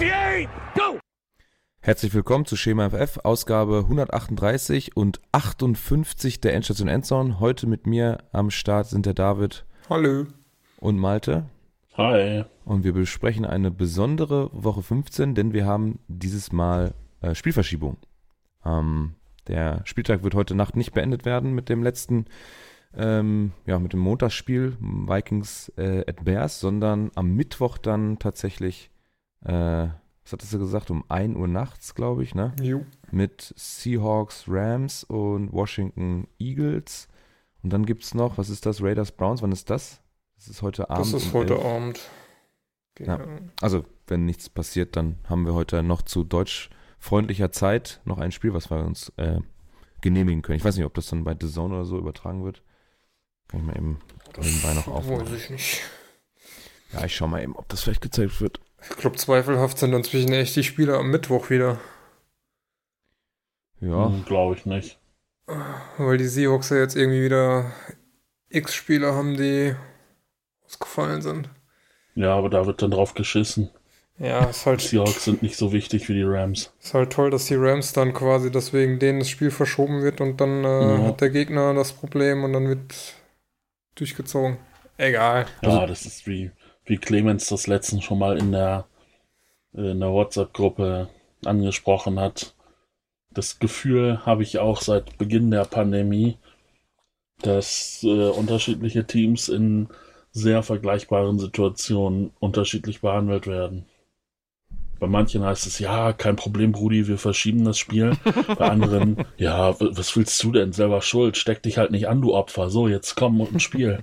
58, go! Herzlich willkommen zu Schema FF, Ausgabe 138 und 58 der Endstation Endzone. Heute mit mir am Start sind der David Hallo. und Malte. Hi. Und wir besprechen eine besondere Woche 15, denn wir haben dieses Mal äh, Spielverschiebung. Ähm, der Spieltag wird heute Nacht nicht beendet werden mit dem letzten, ähm, ja, mit dem Montagsspiel Vikings äh, at Bears, sondern am Mittwoch dann tatsächlich, äh, was hattest du gesagt, um 1 Uhr nachts, glaube ich, ne? Jo. Mit Seahawks, Rams und Washington Eagles. Und dann gibt es noch, was ist das? Raiders, Browns, wann ist das? Das ist heute Abend. Das ist um heute 11. Abend. Ja. Genau. Also, wenn nichts passiert, dann haben wir heute noch zu deutschfreundlicher Zeit noch ein Spiel, was wir uns äh, genehmigen können. Ich weiß nicht, ob das dann bei The Zone oder so übertragen wird. Kann ich mal eben nebenbei noch Weiß aufmachen. ich nicht. Ja, ich schau mal eben, ob das vielleicht gezeigt wird. Ich glaube, zweifelhaft sind inzwischen echt die Spiele am Mittwoch wieder. Ja, Hm, Glaube ich nicht. Weil die Seahawks ja jetzt irgendwie wieder x Spieler haben, die ausgefallen sind. Ja, aber da wird dann drauf geschissen. Ja, ist halt, Die Seahawks sind nicht so wichtig wie die Rams. ist halt toll, dass die Rams dann quasi deswegen denen das Spiel verschoben wird und dann äh, Ja. hat der Gegner das Problem und dann wird durchgezogen. Egal. Ja, Also- das ist wie, wie Clemens das letztens schon mal in der, in der WhatsApp-Gruppe angesprochen hat. Das Gefühl habe ich auch seit Beginn der Pandemie, dass äh, unterschiedliche Teams in sehr vergleichbaren Situationen unterschiedlich behandelt werden. Bei manchen heißt es, ja, kein Problem, Brudi, wir verschieben das Spiel. Bei anderen, ja, was willst du denn? Selber schuld. Steck dich halt nicht an, du Opfer. So, jetzt komm und spiel.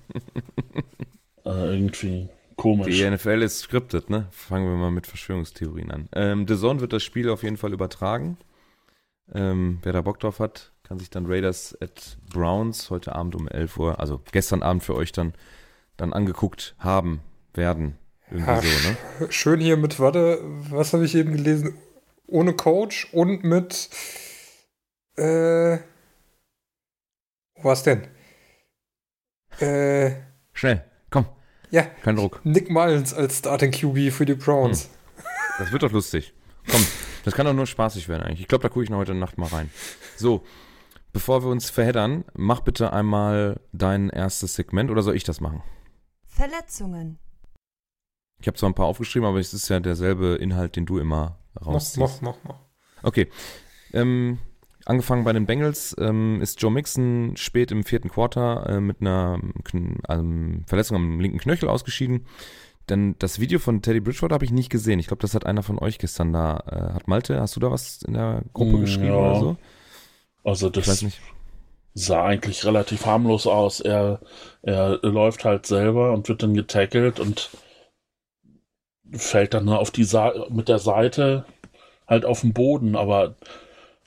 äh, irgendwie komisch. die NFL ist scripted, ne? Fangen wir mal mit Verschwörungstheorien an. Ähm, The Zone wird das Spiel auf jeden Fall übertragen. Ähm, wer da Bock drauf hat, kann sich dann Raiders at Browns heute Abend um 11 Uhr, also gestern Abend für euch dann, dann angeguckt haben werden. Irgendwie Ja, so, ne? Schön hier mit, warte, was habe ich eben gelesen? Ohne Coach und mit, äh, was denn? Äh, Schnell, ja, kein Druck. Nick Mullins als Starting QB für die Browns. Das wird doch lustig. Komm, das kann doch nur spaßig werden eigentlich. Ich glaube, da gucke ich noch heute Nacht mal rein. So, bevor wir uns verheddern, mach bitte einmal dein erstes Segment oder soll ich das machen? Verletzungen. Ich habe zwar ein paar aufgeschrieben, aber es ist ja derselbe Inhalt, den du immer Mach, rausziehst. mach, mach, mach. Okay. Ähm, angefangen bei den Bengals ähm, ist Joe Mixon spät im vierten Quarter äh, mit einer ähm, Verletzung am linken Knöchel ausgeschieden. Denn das Video von Teddy Bridgewater habe ich nicht gesehen. Ich glaube, das hat einer von euch gestern da. Äh, hat Malte, hast du da was in der Gruppe Mm, geschrieben ja. oder so? Also das nicht. sah eigentlich relativ harmlos aus. Er, er läuft halt selber und wird dann getackelt und fällt dann auf die Sa mit der Seite halt auf den Boden, aber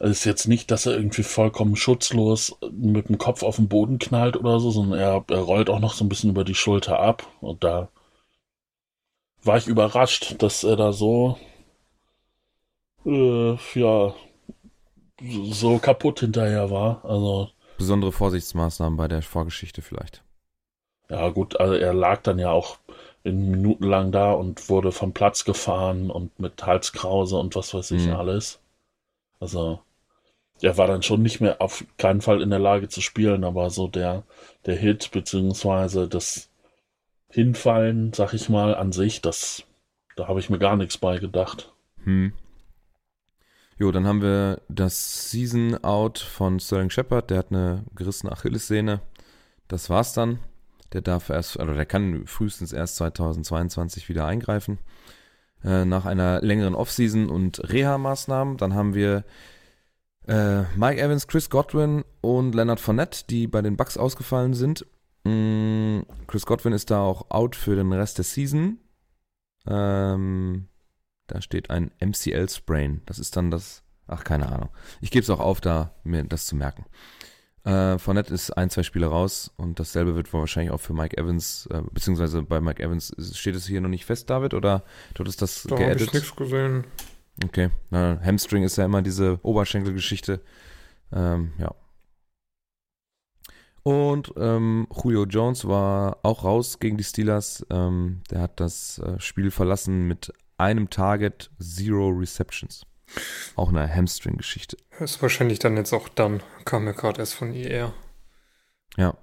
es ist jetzt nicht, dass er irgendwie vollkommen schutzlos mit dem Kopf auf den Boden knallt oder so, sondern er, er rollt auch noch so ein bisschen über die Schulter ab und da war ich überrascht, dass er da so äh, ja so kaputt hinterher war. Also Besondere Vorsichtsmaßnahmen bei der Vorgeschichte vielleicht. Ja, gut, also er lag dann ja auch in Minuten lang da und wurde vom Platz gefahren und mit Halskrause und was weiß ich Mhm. alles. Also, er war dann schon nicht mehr auf keinen Fall in der Lage zu spielen, aber so der, der Hit beziehungsweise das Hinfallen, sag ich mal, an sich, das, da habe ich mir gar nichts bei gedacht. Hm. Jo, dann haben wir das Season Out von Sterling Shepard. Der hat eine gerissene Achillessehne. Das war's dann. Der darf erst, also der kann frühestens erst 2022 wieder eingreifen. Äh, nach einer längeren Offseason und Reha-Maßnahmen. Dann haben wir äh, Mike Evans, Chris Godwin und Leonard Fournette, die bei den Bucks ausgefallen sind. Mm, Chris Godwin ist da auch out für den Rest der Season. Ähm, da steht ein MCL-Sprain. Das ist dann das. Ach, keine Ahnung. Ich gebe es auch auf, da mir das zu merken. Äh, Fournette ist ein, zwei Spiele raus und dasselbe wird wohl wahrscheinlich auch für Mike Evans, äh, beziehungsweise bei Mike Evans ist- steht es hier noch nicht fest, David, oder du hattest das Da habe ich nichts gesehen. Okay. Na, Hamstring ist ja immer diese Oberschenkelgeschichte. Ähm, ja. Und ähm, Julio Jones war auch raus gegen die Steelers. Ähm, der hat das äh, Spiel verlassen mit einem Target, zero Receptions. Auch eine Hamstring-Geschichte. Ist wahrscheinlich dann jetzt auch dann. Kam mir gerade erst von IR. Ja.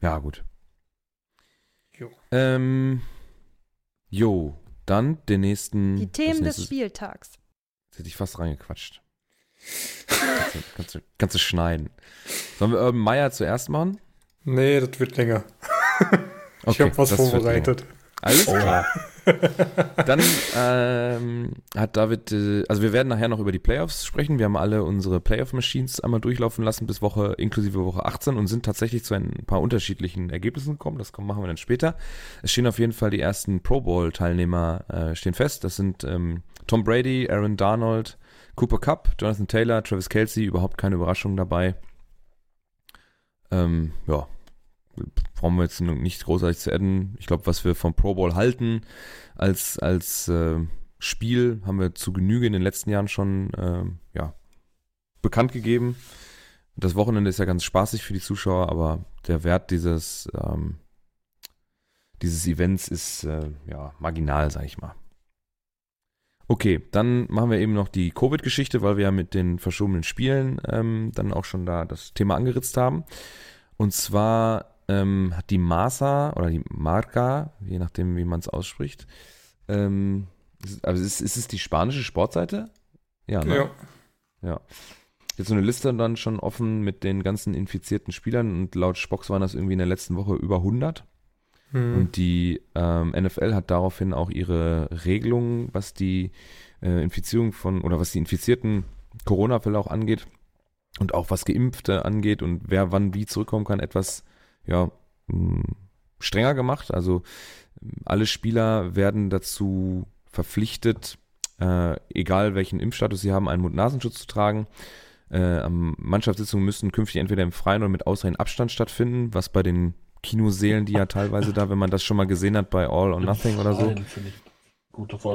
Ja, gut. Jo. Ähm, jo, dann den nächsten. Die Themen des nächste- Spieltags. Jetzt hätte ich fast reingequatscht. kannst, du, kannst, du, kannst du schneiden. Sollen wir Urban Meyer zuerst machen? Nee, das wird länger. ich Okay, habe was vorbereitet. Alles klar. Dann ähm, hat David, äh, also wir werden nachher noch über die Playoffs sprechen. Wir haben alle unsere Playoff-Machines einmal durchlaufen lassen bis Woche, inklusive Woche 18 und sind tatsächlich zu ein paar unterschiedlichen Ergebnissen gekommen. Das machen wir dann später. Es stehen auf jeden Fall die ersten Pro Bowl-Teilnehmer äh, fest. Das sind ähm, Tom Brady, Aaron Darnold, Cooper Cup, Jonathan Taylor, Travis Kelsey, überhaupt keine Überraschung dabei. Ähm, ja, brauchen wir jetzt nicht großartig zu adden. Ich glaube, was wir vom Pro Bowl halten als, als äh, Spiel, haben wir zu Genüge in den letzten Jahren schon äh, ja, bekannt gegeben. Das Wochenende ist ja ganz spaßig für die Zuschauer, aber der Wert dieses, ähm, dieses Events ist äh, ja marginal, sag ich mal. Okay, dann machen wir eben noch die Covid-Geschichte, weil wir ja mit den verschobenen Spielen ähm, dann auch schon da das Thema angeritzt haben. Und zwar ähm, hat die Masa oder die Marca, je nachdem, wie man es ausspricht, ähm, ist, also ist, ist es die spanische Sportseite? Ja, ne? Ja. Jetzt so eine Liste dann schon offen mit den ganzen infizierten Spielern und laut Spocks waren das irgendwie in der letzten Woche über 100. Hm. Und die ähm, NFL hat daraufhin auch ihre Regelungen, was die äh, Infizierung von oder was die infizierten Corona-Fälle auch angeht und auch was Geimpfte angeht und wer wann wie zurückkommen kann, etwas ja mh, strenger gemacht. Also alle Spieler werden dazu verpflichtet, äh, egal welchen Impfstatus sie haben, einen Mund-Nasenschutz zu tragen. Äh, Mannschaftssitzungen müssen künftig entweder im Freien oder mit ausreichend Abstand stattfinden, was bei den Kinoseelen, die ja teilweise da, wenn man das schon mal gesehen hat bei All or Nothing oder so.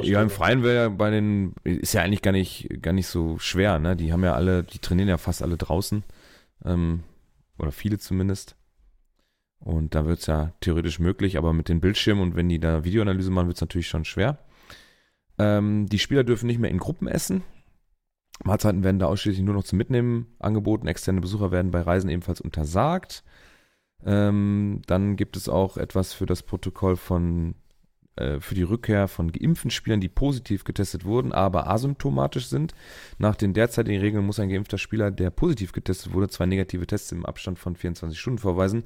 Ja, im Freien wäre ja bei den, ist ja eigentlich gar nicht, gar nicht so schwer, ne? Die haben ja alle, die trainieren ja fast alle draußen. Ähm, oder viele zumindest. Und da wird es ja theoretisch möglich, aber mit den Bildschirmen und wenn die da Videoanalyse machen, wird es natürlich schon schwer. Ähm, die Spieler dürfen nicht mehr in Gruppen essen. Mahlzeiten werden da ausschließlich nur noch zum Mitnehmen angeboten. Externe Besucher werden bei Reisen ebenfalls untersagt. Ähm, dann gibt es auch etwas für das Protokoll von äh, für die Rückkehr von geimpften Spielern, die positiv getestet wurden, aber asymptomatisch sind. Nach den derzeitigen Regeln muss ein geimpfter Spieler, der positiv getestet wurde, zwei negative Tests im Abstand von 24 Stunden vorweisen,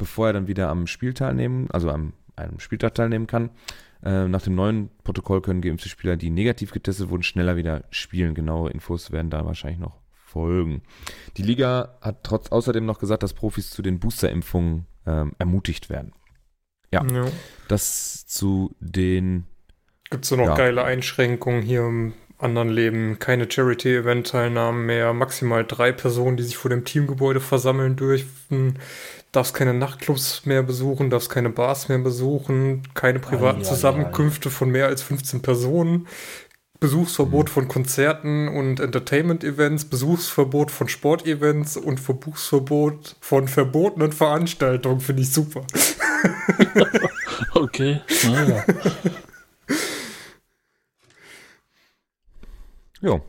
bevor er dann wieder am Spiel teilnehmen, also am einem Spieltag teilnehmen kann. Äh, nach dem neuen Protokoll können geimpfte Spieler, die negativ getestet wurden, schneller wieder spielen. Genaue Infos werden da wahrscheinlich noch folgen. Die Liga hat trotz außerdem noch gesagt, dass Profis zu den Boosterimpfungen ähm, ermutigt werden. Ja. ja. Das zu den Gibt es so noch Ja. geile Einschränkungen hier im anderen Leben? Keine Charity-Event-Teilnahmen mehr, maximal drei Personen, die sich vor dem Teamgebäude versammeln dürfen. Darfst keine Nachtclubs mehr besuchen, darfst keine Bars mehr besuchen, keine privaten Ei, ei, Zusammenkünfte von mehr als 15 Personen. Besuchsverbot von Konzerten und Entertainment-Events, Besuchsverbot von Sportevents und Verbuchsverbot von verbotenen Veranstaltungen, finde ich super. Okay, naja. Jo.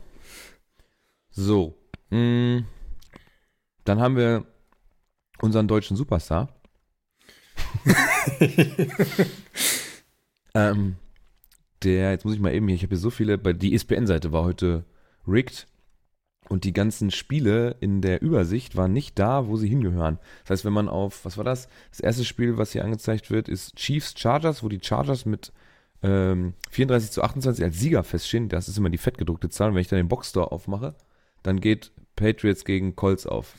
So. mh, Dann haben wir unseren deutschen Superstar. ähm, der, jetzt muss ich mal eben hier, ich habe hier so viele, bei die ESPN-Seite war heute rigged und die ganzen Spiele in der Übersicht waren nicht da, wo sie hingehören. Das heißt, wenn man auf, was war das? Das erste Spiel, was hier angezeigt wird, ist Chiefs Chargers, wo die Chargers mit ähm, 34 zu 28 als Sieger feststehen. Das ist immer die fettgedruckte Zahl. Und wenn ich dann den Boxstore aufmache, dann geht Patriots gegen Colts auf.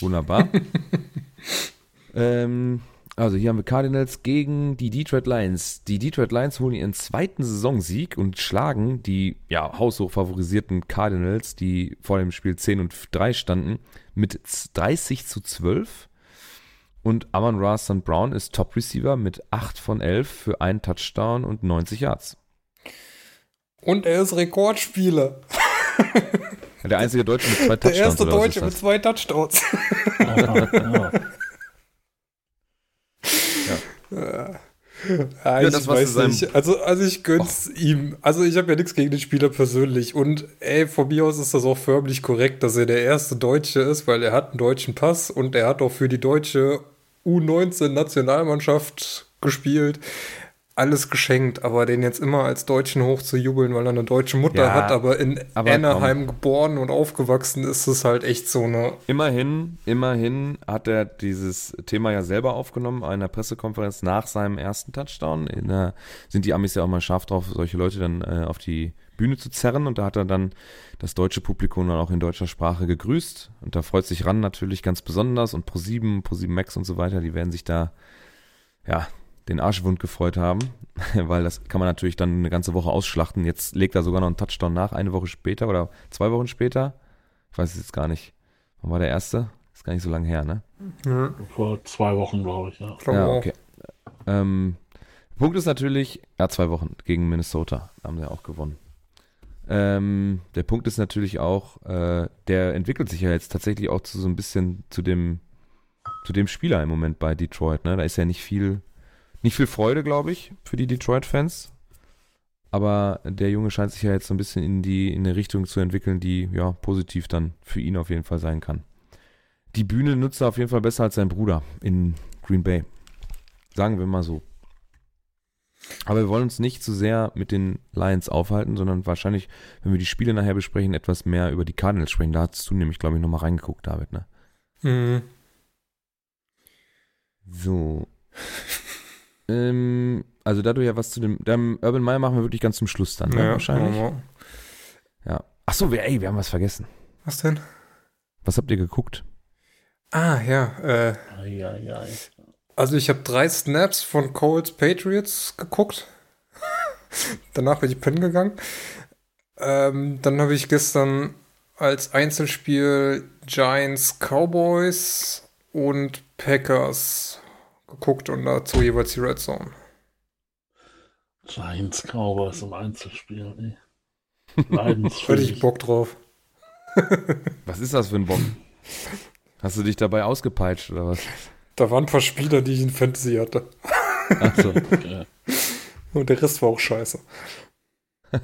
Wunderbar. ähm, also hier haben wir Cardinals gegen die Detroit Lions. Die Detroit Lions holen ihren zweiten Saisonsieg und schlagen die ja, haushoch favorisierten Cardinals, die vor dem Spiel 10 und 3 standen, mit 30 zu 12. Und Amon Ra St. Brown ist Top Receiver mit 8 von 11 für einen Touchdown und 90 Yards. Und er ist Rekordspieler. Der einzige Deutsche mit zwei Der Touchdowns. erste oder was Deutsche mit zwei Touchdowns. Ja. Äh, Ja, Ja, ich das, was weiß nicht. Also, also ich gönn's ihm. Also ich habe ja nichts gegen den Spieler persönlich. Und ey, von mir aus ist das auch förmlich korrekt, dass er der erste Deutsche ist, weil er hat einen deutschen Pass und er hat auch für die deutsche U19-Nationalmannschaft gespielt. Alles geschenkt, aber den jetzt immer als Deutschen hochzujubeln, weil er eine deutsche Mutter Ja, hat, aber in aber Anaheim geboren und aufgewachsen ist, es halt echt so eine. Immerhin, immerhin hat er dieses Thema ja selber aufgenommen, in einer Pressekonferenz nach seinem ersten Touchdown. Der, sind die Amis ja auch mal scharf drauf, solche Leute dann äh, auf die Bühne zu zerren. Und da hat er dann das deutsche Publikum dann auch in deutscher Sprache gegrüßt. Und da freut sich Ran natürlich ganz besonders. Und Pro7, Pro7 Max und so weiter, die werden sich da, ja, den Arschwund gefreut haben, weil das kann man natürlich dann eine ganze Woche ausschlachten. Jetzt legt er sogar noch einen Touchdown nach, eine Woche später oder zwei Wochen später. Ich weiß es jetzt gar nicht. Wann war der erste? Ist gar nicht so lange her, ne? Ja, Vor zwei Wochen, glaube ich, ja. ja, okay. Ähm, Punkt ist natürlich, ja, zwei Wochen gegen Minnesota haben sie auch gewonnen. Ähm, der Punkt ist natürlich auch, äh, der entwickelt sich ja jetzt tatsächlich auch zu so ein bisschen zu dem, zu dem Spieler im Moment bei Detroit. Ne? Da ist ja nicht viel, nicht viel Freude, glaube ich, für die Detroit-Fans. Aber der Junge scheint sich ja jetzt so ein bisschen in die in eine Richtung zu entwickeln, die ja positiv dann für ihn auf jeden Fall sein kann. Die Bühne nutzt er auf jeden Fall besser als sein Bruder in Green Bay. Sagen wir mal so. Aber wir wollen uns nicht zu sehr mit den Lions aufhalten, sondern wahrscheinlich, wenn wir die Spiele nachher besprechen, etwas mehr über die Cardinals sprechen. Da hast du nämlich, glaube ich, nochmal reingeguckt, David, ne? Mhm. So. ähm, also da du ja was zu dem, dem Urban Meyer machen wir wirklich ganz zum Schluss dann, ne? Ja, wahrscheinlich. ja. Ja. Ach so, wir, ey, wir haben was vergessen. Was denn? Was habt ihr geguckt? Ah, ja, äh, Ei, ei, ei. Also ich habe drei Snaps von Colts Patriots geguckt. Danach bin ich pennen gegangen. Ähm, dann habe ich gestern als Einzelspiel Giants Cowboys und Packers geguckt und dazu jeweils die Red Zone. Giants Cowboys im Einzelspiel, ey. Hatte ich. Bock drauf. Was ist das für ein Bock? Hast du dich dabei ausgepeitscht oder was? Da waren ein paar Spieler, die ich in Fantasy hatte. Ach so. Okay. Und der Rest war auch scheiße.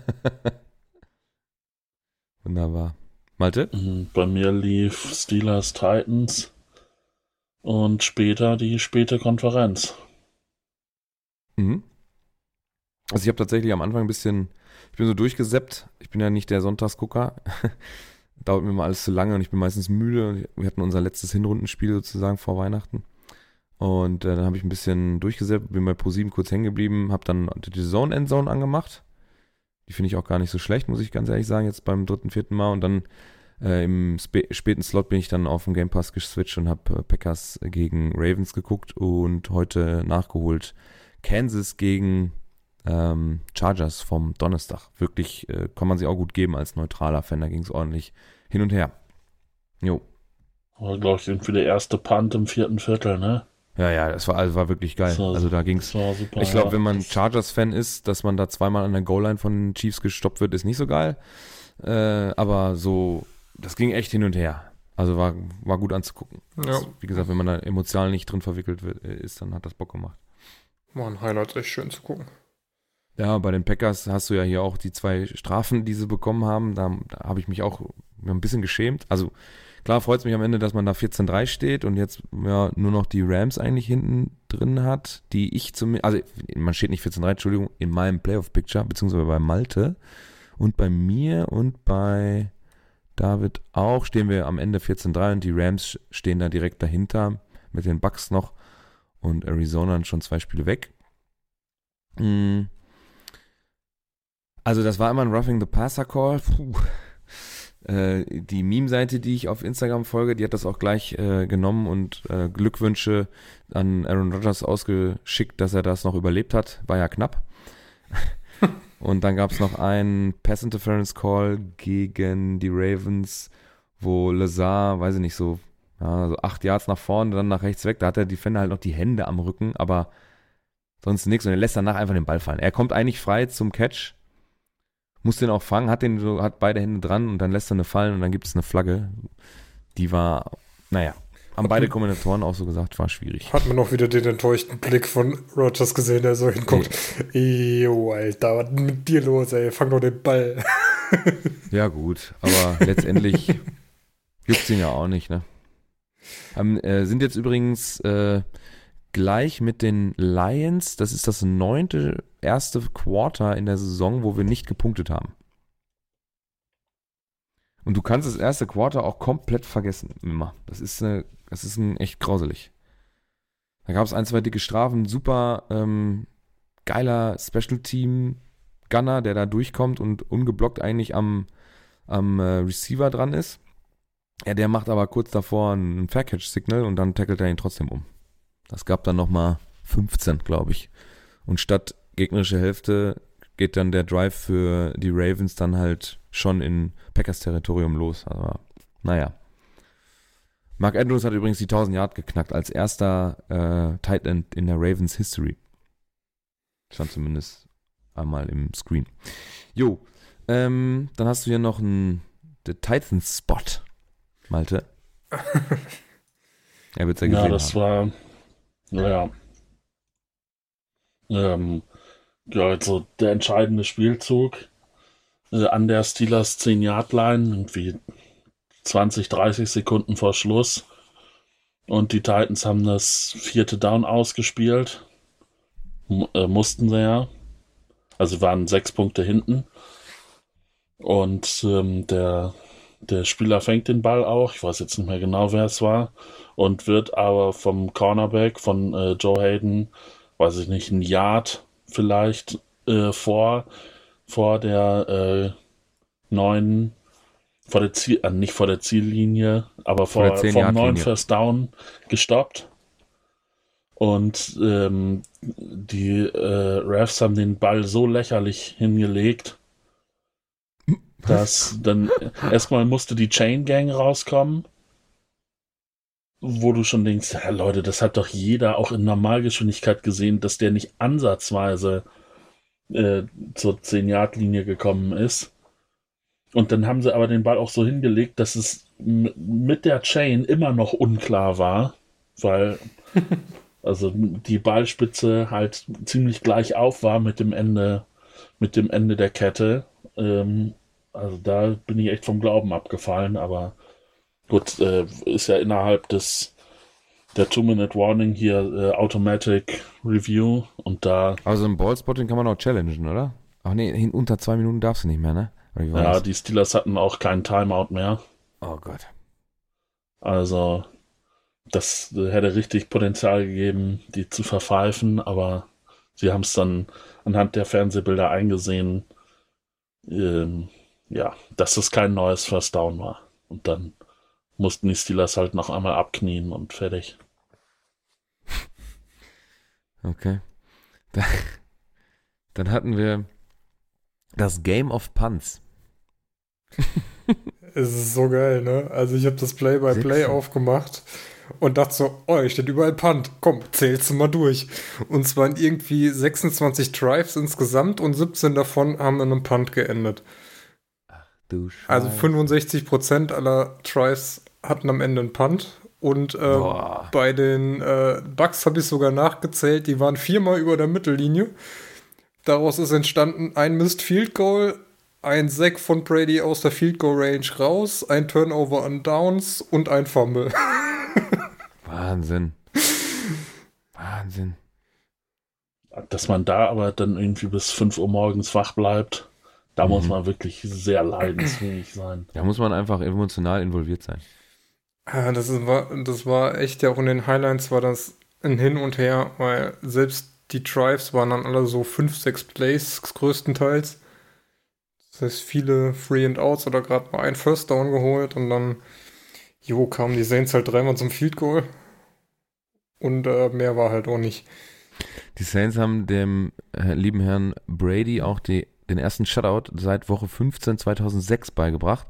Wunderbar. Malte? Mhm, Bei mir lief Steelers Titans und später die späte Konferenz. Mhm. Also ich habe tatsächlich am Anfang ein bisschen, ich bin so durchgesäppt. Ich bin ja nicht der Sonntagsgucker. Dauert mir mal alles zu lange und ich bin meistens müde. Wir hatten unser letztes Hinrundenspiel sozusagen vor Weihnachten. Und äh, dann habe ich ein bisschen durchgesäppt, bin bei Pro7 kurz hängen geblieben, habe dann die Zone Endzone angemacht. Die finde ich auch gar nicht so schlecht, muss ich ganz ehrlich sagen, jetzt beim dritten, vierten Mal. Und dann äh, im spä späten Slot bin ich dann auf den Game Pass geswitcht und habe äh, Packers gegen Ravens geguckt und heute nachgeholt Kansas gegen ähm, Chargers vom Donnerstag. Wirklich äh, kann man sich auch gut geben als neutraler Fan. Da ging es ordentlich hin und her. Jo. War, glaube ich, irgendwie der erste Punt im vierten Viertel, ne? Ja, ja, das war, also war wirklich geil. So, also da ging's. War super. Ich glaube, ja. wenn man Chargers-Fan ist, dass man da zweimal an der Goal-Line von Chiefs gestoppt wird, ist nicht so geil. Äh, aber so, das ging echt hin und her. Also war, war gut anzugucken. Ja, Das, wie gesagt, wenn man da emotional nicht drin verwickelt wird, äh, ist, dann hat das Bock gemacht. war ein Highlight, echt schön zu gucken. Ja, bei den Packers hast du ja hier auch die zwei Strafen, die sie bekommen haben. Da, da habe ich mich auch ein bisschen geschämt. Also klar freut es mich am Ende, dass man da 14-3 steht und jetzt ja nur noch die Rams eigentlich hinten drin hat, die ich zumindest, also man steht nicht 14-3, Entschuldigung, in meinem Playoff-Picture, beziehungsweise bei Malte und bei mir und bei David auch stehen wir am Ende 14-3 und die Rams stehen da direkt dahinter mit den Bucks noch und Arizona schon zwei Spiele weg. Mm. Also das war immer ein Roughing the Passer Call. Puh. Äh, die Meme-Seite, die ich auf Instagram folge, die hat das auch gleich äh, genommen und äh, Glückwünsche an Aaron Rodgers ausgeschickt, dass er das noch überlebt hat. War ja knapp. und dann gab es noch einen Pass Interference Call gegen die Ravens, wo Lazar, weiß ich nicht, so, ja, so acht Yards nach vorne, dann nach rechts weg. Da hat der Defender halt noch die Hände am Rücken, aber sonst nichts. Und er lässt danach einfach den Ball fallen. Er kommt eigentlich frei zum Catch muss den auch fangen, hat den so, hat beide Hände dran und dann lässt er eine fallen und dann gibt es eine Flagge. Die war, naja. Haben beide Kommentatoren auch so gesagt, war schwierig. Hat man auch wieder den enttäuschten Blick von Rogers gesehen, der so hinguckt. Jo, Alter, was ist denn mit dir los, ey? Fang doch den Ball. Ja, gut, aber letztendlich juckt ihn ja auch nicht, ne? Haben, äh, sind jetzt übrigens äh, gleich mit den Lions, das ist das neunte erste Quarter in der Saison, wo wir nicht gepunktet haben. Und du kannst das erste Quarter auch komplett vergessen, immer. Das ist, eine, das ist ein echt grauselig. Da gab es ein, zwei dicke Strafen, super ähm, geiler Special Team Gunner, der da durchkommt und ungeblockt eigentlich am, am äh, Receiver dran ist. Ja, der macht aber kurz davor ein Fair-Catch-Signal und dann tackelt er ihn trotzdem um. Das gab dann nochmal 15, glaube ich. Und statt gegnerische Hälfte geht dann der Drive für die Ravens dann halt schon in Packers Territorium los. Aber naja. Mark Andrews hat übrigens die 1000 Yard geknackt als erster äh, Tight End in der Ravens History. Stand zumindest einmal im Screen. Jo, ähm, dann hast du hier noch einen Titans Spot, Malte. er wird ja gesehen Ja, das haben. war, naja, ähm, ja, also der entscheidende Spielzug äh, an der Steelers 10-Yard-Line, irgendwie 20, 30 Sekunden vor Schluss. Und die Titans haben das vierte Down ausgespielt. M äh, mussten sie ja. Also waren sechs Punkte hinten. Und ähm, der, der Spieler fängt den Ball auch. Ich weiß jetzt nicht mehr genau, wer es war. Und wird aber vom Cornerback von äh, Joe Hayden, weiß ich nicht, ein Yard vielleicht äh, vor, vor der äh, neuen, vor der Ziel, äh, nicht vor der Ziellinie, aber Vor vor, der vom 10-Yard-Linie. neuen First Down gestoppt. Und ähm, die äh, Refs haben den Ball so lächerlich hingelegt, dass dann erstmal musste die Chain Gang rauskommen, wo du schon denkst, ja Leute, das hat doch jeder auch in Normalgeschwindigkeit gesehen, dass der nicht ansatzweise äh, zur 10-Yard-Linie gekommen ist. Und dann haben sie aber den Ball auch so hingelegt, dass es mit der Chain immer noch unklar war, weil also die Ballspitze halt ziemlich gleich auf war mit dem Ende, mit dem Ende der Kette. Ähm, also da bin ich echt vom Glauben abgefallen, aber gut, äh, ist ja innerhalb des der Two-Minute-Warning hier äh, Automatic Review und da, Also im Ballspotting kann man auch challengen, oder? Ach nee, hin unter zwei Minuten darfst du nicht mehr, ne? Ja, das? die Steelers hatten auch keinen Timeout mehr. Oh Gott. Also das hätte richtig Potenzial gegeben, die zu verpfeifen, aber sie haben es dann anhand der Fernsehbilder eingesehen, ähm, ja, dass es kein neues First Down war. Und dann mussten die Steelers halt noch einmal abknien und fertig. Okay. Da, dann hatten wir das Game of Punts. Es ist so geil, ne? Also ich habe das Play-by-Play Sechs. aufgemacht und dachte so, oh, hier steht überall Punt. Komm, zählst du mal durch. Und es waren irgendwie 26 Drives insgesamt und 17 davon haben in einem Punt geendet. Du Also Scheiße. 65% aller Drives hatten am Ende einen Punt. Und ähm, bei den äh, Bucks habe ich sogar nachgezählt, die waren viermal über der Mittellinie. Daraus ist entstanden ein Missed Field Goal, ein Sack von Brady aus der Field Goal Range raus, ein Turnover an Downs und ein Fumble. Wahnsinn. Wahnsinn. Dass man da aber dann irgendwie bis 5 Uhr morgens wach bleibt, da muss Mhm. man wirklich sehr leidensfähig sein. Da muss man einfach emotional involviert sein. Ja, das, ist, war, das war echt ja auch in den Highlights war das ein Hin und Her, weil selbst die Drives waren dann alle so 5, 6 Plays größtenteils. Das heißt, viele Free and Outs oder gerade mal ein First Down geholt und dann, jo, kamen die Saints halt dreimal zum Field Goal. Und äh, mehr war halt auch nicht. Die Saints haben dem äh, lieben Herrn Brady auch die, den ersten Shutout seit Woche 15 2006 beigebracht.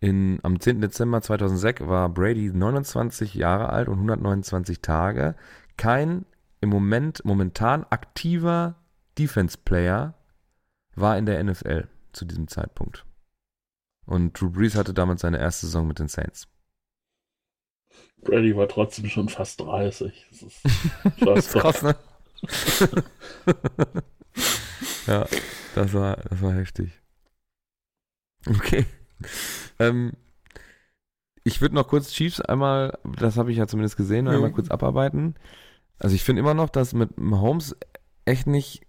In, am 10. Dezember 2006 war Brady 29 Jahre alt und 129 Tage. Kein im Moment momentan aktiver Defense-Player war in der NFL zu diesem Zeitpunkt. Und Drew Brees hatte damals seine erste Saison mit den Saints. Brady war trotzdem schon fast 30. Das ist, das ist krass, ne? ja, das war, das war heftig. Okay. Ähm, ich würde noch kurz Chiefs einmal, das habe ich ja zumindest gesehen, ja. einmal kurz abarbeiten. Also ich finde immer noch, dass mit Mahomes echt nicht,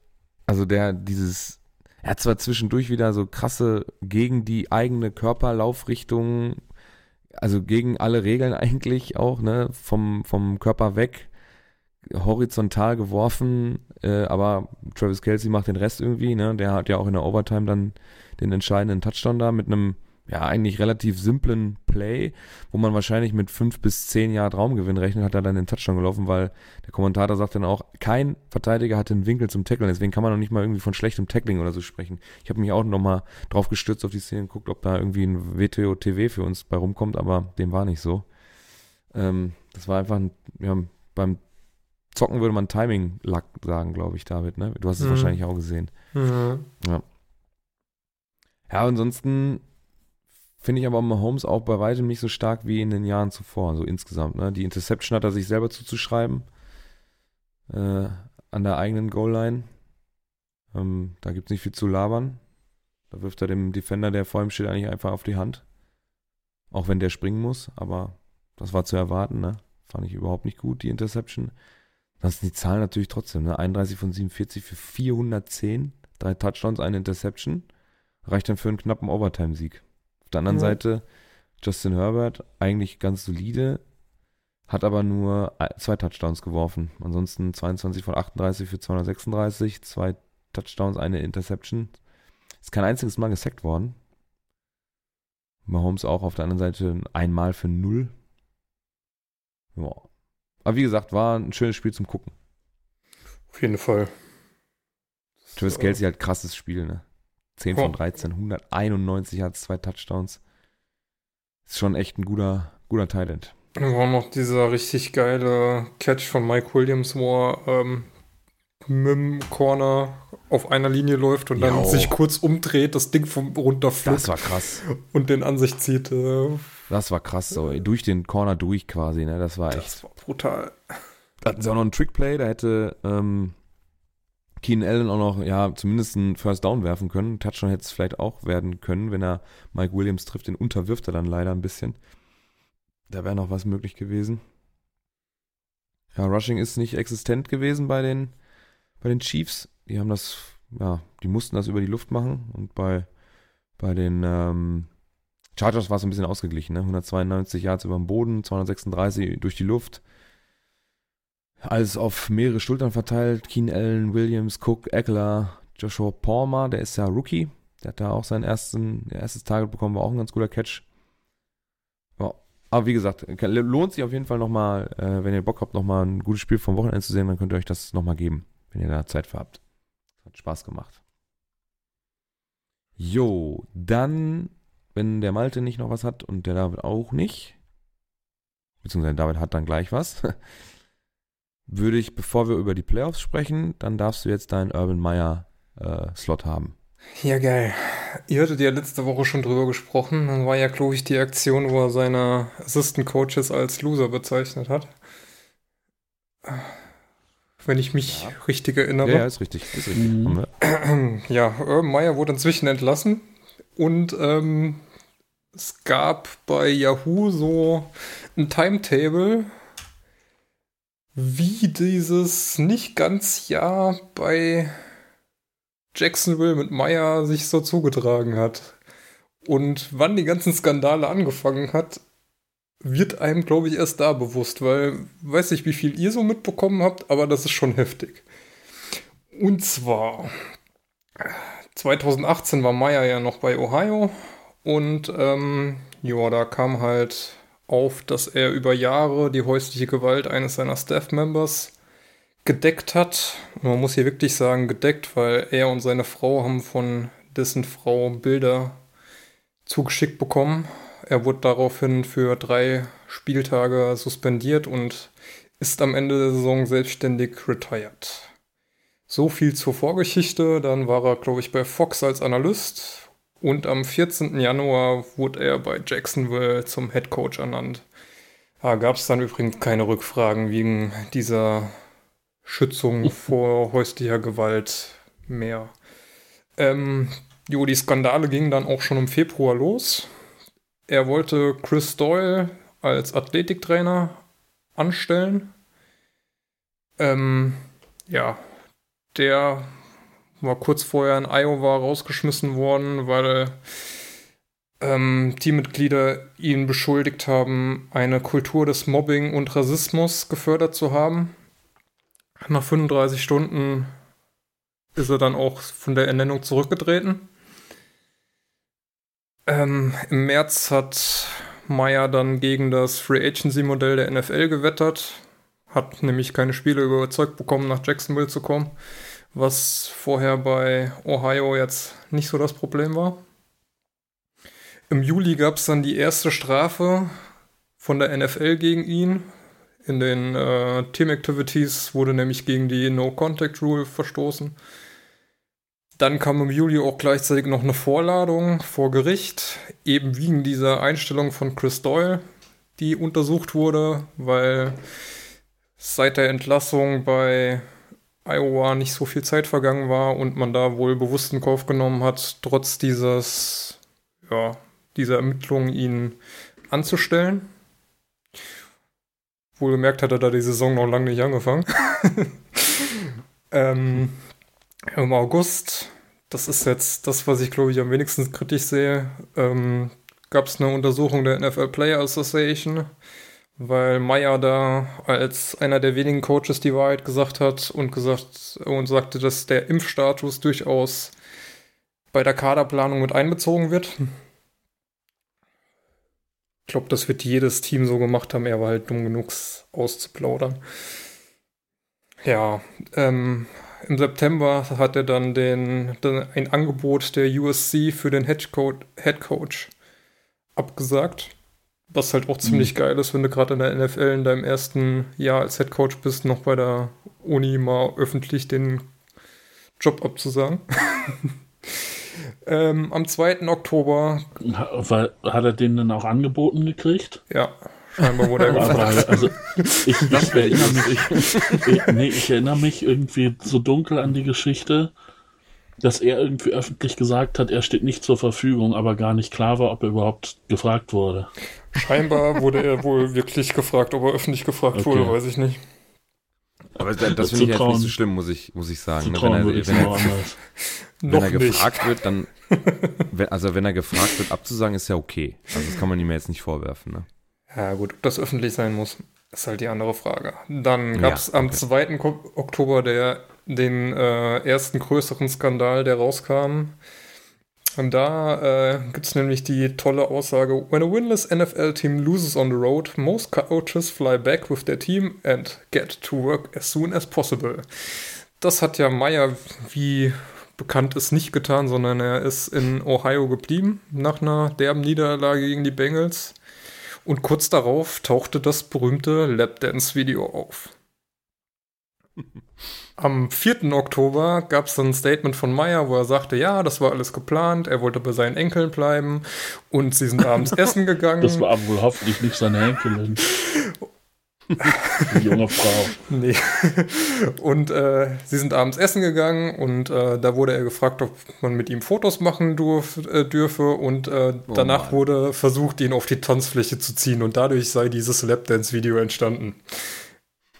also der dieses, er hat zwar zwischendurch wieder so krasse gegen die eigene Körperlaufrichtung, also gegen alle Regeln eigentlich auch, ne, vom, vom Körper weg, horizontal geworfen, äh, aber Travis Kelsey macht den Rest irgendwie, ne, der hat ja auch in der Overtime dann den entscheidenden Touchdown da mit einem ja, eigentlich relativ simplen Play, wo man wahrscheinlich mit fünf bis zehn Yard Raumgewinn rechnet, hat er dann den Touchdown gelaufen, weil der Kommentator sagt dann auch, kein Verteidiger hatte einen Winkel zum Tacklen, deswegen kann man noch nicht mal irgendwie von schlechtem Tackling oder so sprechen. Ich habe mich auch nochmal drauf gestürzt auf die Szene und guckt, ob da irgendwie ein WTO-TV für uns bei rumkommt, aber dem war nicht so. Ähm, das war einfach, ein, ja, beim Zocken würde man Timing-Lack sagen, glaube ich, David, ne? Du hast es mhm. wahrscheinlich auch gesehen. Mhm. Ja. Ja, ansonsten Finde ich aber Mahomes auch bei weitem nicht so stark wie in den Jahren zuvor, so insgesamt. Ne? Die Interception hat er sich selber zuzuschreiben. Äh, an der eigenen Goal-Line. Ähm, da gibt es nicht viel zu labern. Da wirft er dem Defender, der vor ihm steht, eigentlich einfach auf die Hand. Auch wenn der springen muss, aber das war zu erwarten, ne? Fand ich überhaupt nicht gut, die Interception. Das sind die Zahlen natürlich trotzdem, ne? 31 von 47 für 410, drei Touchdowns, eine Interception. Reicht dann für einen knappen Overtime-Sieg der anderen mhm. Seite Justin Herbert, eigentlich ganz solide, hat aber nur zwei Touchdowns geworfen. Ansonsten 22 von 38 für 236, zwei Touchdowns, eine Interception. Ist kein einziges Mal gesackt worden. Mahomes auch auf der anderen Seite einmal für null. Ja. Aber wie gesagt, war ein schönes Spiel zum Gucken. Auf jeden Fall. Travis Kelsey halt krasses Spiel, ne? 10 von 13, 191 hat zwei Touchdowns. Ist schon echt ein guter, guter Talent. War noch dieser richtig geile Catch von Mike Williams, wo er ähm, mit dem Corner auf einer Linie läuft und jo. dann sich kurz umdreht, das Ding vom runterfliegt. Das war krass. Und den an sich zieht. Äh, das war krass, so durch den Corner durch quasi, ne? Das war echt. Das war brutal. Da hatten sie auch noch einen Trickplay, da hätte ähm, Keenan Allen auch noch, ja, zumindest einen First Down werfen können. Touchdown hätte es vielleicht auch werden können, wenn er Mike Williams trifft. Den unterwirft er dann leider ein bisschen. Da wäre noch was möglich gewesen. Ja, Rushing ist nicht existent gewesen bei den, bei den Chiefs. Die haben das, ja, die mussten das über die Luft machen. Und bei, bei den ähm, Chargers war es ein bisschen ausgeglichen. Ne? 192 Yards über dem Boden, 236 durch die Luft alles auf mehrere Schultern verteilt. Keen Allen, Williams, Cook, Eckler, Joshua Palmer, der ist ja Rookie. Der hat da auch sein ersten, erstes Target bekommen, war auch ein ganz guter Catch. Ja. Aber wie gesagt, lohnt sich auf jeden Fall nochmal, äh, wenn ihr Bock habt, nochmal ein gutes Spiel vom Wochenende zu sehen, dann könnt ihr euch das nochmal geben, wenn ihr da Zeit für habt. Hat Spaß gemacht. Jo, dann, wenn der Malte nicht noch was hat und der David auch nicht, beziehungsweise David hat dann gleich was, würde ich, bevor wir über die Playoffs sprechen, dann darfst du jetzt deinen Urban Meyer äh, Slot haben. Ja, geil. Ihr hattet ja letzte Woche schon drüber gesprochen. Dann war ja, glaube ich, die Aktion, wo er seine Assistant Coaches als Loser bezeichnet hat. Wenn ich mich ja. richtig erinnere. Ja, ja, ist richtig. Ist richtig. Mhm. Ja, Urban Meyer wurde inzwischen entlassen und ähm, es gab bei Yahoo so ein Timetable, wie dieses nicht ganz Jahr bei Jacksonville mit Meyer sich so zugetragen hat. Und wann die ganzen Skandale angefangen hat, wird einem, glaube ich, erst da bewusst, weil weiß nicht, wie viel ihr so mitbekommen habt, aber das ist schon heftig. Und zwar 2018 war Meyer ja noch bei Ohio und ähm, ja, da kam halt auf, dass er über Jahre die häusliche Gewalt eines seiner Staff-Members gedeckt hat. Und man muss hier wirklich sagen gedeckt, weil er und seine Frau haben von dessen Frau Bilder zugeschickt bekommen. Er wurde daraufhin für drei Spieltage suspendiert und ist am Ende der Saison selbstständig retired. So viel zur Vorgeschichte. Dann war er, glaube ich, bei Fox als Analyst und am 14. Januar wurde er bei Jacksonville zum Head Coach ernannt. Da gab es dann übrigens keine Rückfragen wegen dieser Schützung vor häuslicher Gewalt mehr. Ähm, jo, die Skandale gingen dann auch schon im Februar los. Er wollte Chris Doyle als Athletiktrainer anstellen. Ähm, ja, der war kurz vorher in Iowa rausgeschmissen worden, weil ähm, Teammitglieder ihn beschuldigt haben, eine Kultur des Mobbing und Rassismus gefördert zu haben. Nach 35 Stunden ist er dann auch von der Ernennung zurückgetreten. Ähm, Im März hat Meyer dann gegen das Free Agency Modell der NFL gewettert, hat nämlich keine Spiele überzeugt bekommen, nach Jacksonville zu kommen, was vorher bei Ohio jetzt nicht so das Problem war. Im Juli gab es dann die erste Strafe von der NFL gegen ihn. In den äh, Team Activities wurde nämlich gegen die No Contact Rule verstoßen. Dann kam im Juli auch gleichzeitig noch eine Vorladung vor Gericht, eben wegen dieser Einstellung von Chris Doyle, die untersucht wurde, weil seit der Entlassung bei Iowa nicht so viel Zeit vergangen war und man da wohl bewusst in Kauf genommen hat, trotz dieses ja, dieser Ermittlungen ihn anzustellen. Wohlgemerkt hat er da die Saison noch lange nicht angefangen. ähm, Im August, das ist jetzt das, was ich glaube ich am wenigsten kritisch sehe, ähm, gab es eine Untersuchung der NFL Player Association, weil Meyer da als einer der wenigen Coaches die Wahrheit gesagt hat und gesagt und sagte, dass der Impfstatus durchaus bei der Kaderplanung mit einbezogen wird. Ich glaube, das wird jedes Team so gemacht haben. Er war halt dumm genug auszuplaudern. Ja, ähm, im September hat er dann den, den, ein Angebot der USC für den Head Coach, abgesagt. Was halt auch ziemlich mhm. geil ist, wenn du gerade in der NFL in deinem ersten Jahr als Head Coach bist, noch bei der Uni mal öffentlich den Job abzusagen. Ähm, am 2. Oktober. Hat, er den dann auch angeboten gekriegt? Ja, scheinbar wurde er gefragt. also, ich, ich, erinnere mich, ich, nee, ich erinnere mich irgendwie so dunkel an die Geschichte, dass er irgendwie öffentlich gesagt hat, er steht nicht zur Verfügung, aber gar nicht klar war, ob er überhaupt gefragt wurde. Scheinbar wurde er wohl wirklich gefragt, ob er öffentlich gefragt okay. wurde, weiß ich nicht. Aber das, das finde ich jetzt nicht so schlimm, muss ich, muss ich sagen. Ne? Wenn er, wenn er, wenn er gefragt wird, dann, wenn, also wenn er gefragt wird, abzusagen, ist ja okay. Also das kann man ihm jetzt nicht vorwerfen. Ne? Ja gut, ob das öffentlich sein muss, ist halt die andere Frage. Dann gab es ja, okay. am 2. Oktober der, den äh, ersten größeren Skandal, der rauskam. Und da äh, gibt es nämlich die tolle Aussage: When a winless NFL team loses on the road, most coaches fly back with their team and get to work as soon as possible. Das hat ja Meyer, wie bekannt ist, nicht getan, sondern er ist in Ohio geblieben nach einer derben Niederlage gegen die Bengals. Und kurz darauf tauchte das berühmte Lapdance-Video auf. Am 4. Oktober gab es dann ein Statement von Meyer, wo er sagte, ja, das war alles geplant, er wollte bei seinen Enkeln bleiben und sie sind abends essen gegangen. Das war aber wohl hoffentlich nicht seine Enkelin. Die junge Frau. Nee. Und äh, sie sind abends essen gegangen und äh, da wurde er gefragt, ob man mit ihm Fotos machen durf, äh, dürfe und äh, oh danach Mann. wurde versucht, ihn auf die Tanzfläche zu ziehen und dadurch sei dieses Lapdance-Video entstanden.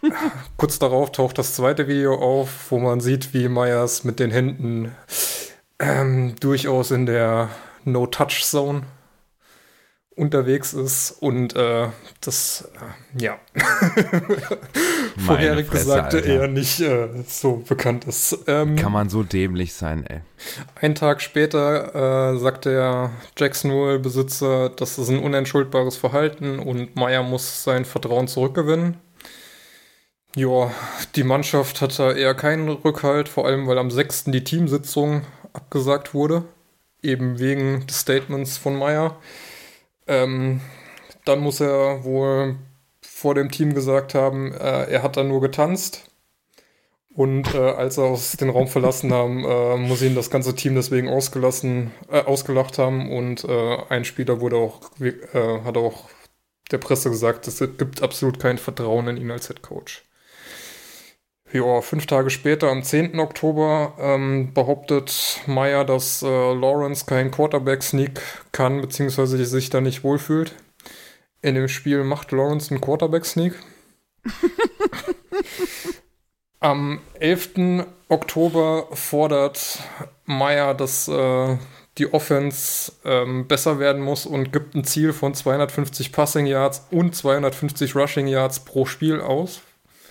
Kurz darauf taucht das zweite Video auf, wo man sieht, wie Myers mit den Händen ähm, durchaus in der No-Touch-Zone unterwegs ist und äh, das, äh, ja, vorherig gesagte eher nicht äh, so bekannt ist. Ähm, Kann man so dämlich sein, ey. Ein Tag später äh, sagt der Jacksonville-Besitzer, das ist ein unentschuldbares Verhalten und Meyer muss sein Vertrauen zurückgewinnen. Ja, die Mannschaft hat da eher keinen Rückhalt, vor allem weil am 6. die Teamsitzung abgesagt wurde, eben wegen des Statements von Meyer. Ähm, dann muss er wohl vor dem Team gesagt haben, äh, er hat dann nur getanzt. Und äh, als er aus den Raum verlassen haben, äh, muss ihn das ganze Team deswegen ausgelassen, äh, ausgelacht haben und äh, ein Spieler wurde auch, äh, hat auch der Presse gesagt, es gibt absolut kein Vertrauen in ihn als Head Coach. Ja, fünf Tage später, am 10. Oktober, ähm, behauptet Meyer, dass äh, Lawrence kein Quarterback-Sneak kann, beziehungsweise sich da nicht wohlfühlt. In dem Spiel macht Lawrence einen Quarterback-Sneak. am 11. Oktober fordert Meyer, dass äh, die Offense ähm, besser werden muss und gibt ein Ziel von 250 Passing Yards und 250 Rushing Yards pro Spiel aus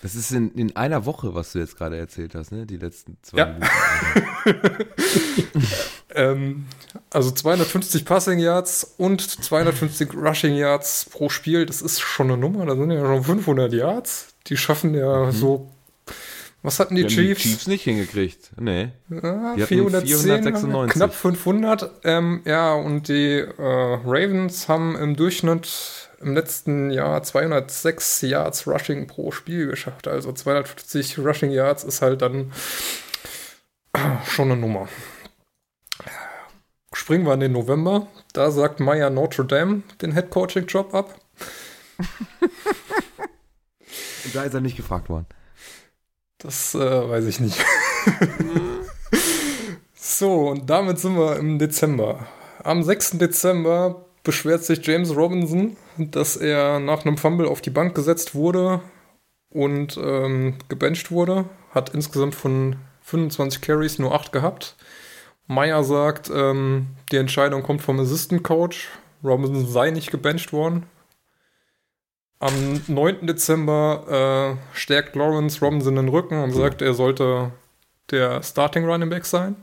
das ist in, in einer Woche, was du jetzt gerade erzählt hast, ne? Die letzten zwei ja. ähm, also 250 Passing Yards und 250 Rushing Yards pro Spiel, das ist schon eine Nummer. Da sind ja schon 500 Yards. Die schaffen ja mhm. so. Was hatten die, die Chiefs? Die Chiefs nicht hingekriegt. Nee. Ja, 410, 496. Knapp 500. Ähm, ja, und die äh, Ravens haben im Durchschnitt im letzten Jahr 206 Yards Rushing pro Spiel geschafft. Also 250 Rushing Yards ist halt dann schon eine Nummer. Springen wir in den November. Da sagt Maya Notre Dame den Head Coaching Job ab. da ist er nicht gefragt worden. Das äh, weiß ich nicht. so, und damit sind wir im Dezember. Am 6. Dezember beschwert sich James Robinson, dass er nach einem Fumble auf die Bank gesetzt wurde und ähm, gebencht wurde. Hat insgesamt von 25 Carries nur 8 gehabt. Meyer sagt, ähm, die Entscheidung kommt vom Assistant Coach. Robinson sei nicht gebencht worden. Am 9. Dezember äh, stärkt Lawrence Robinson den Rücken und sagt, er sollte der Starting Running Back sein.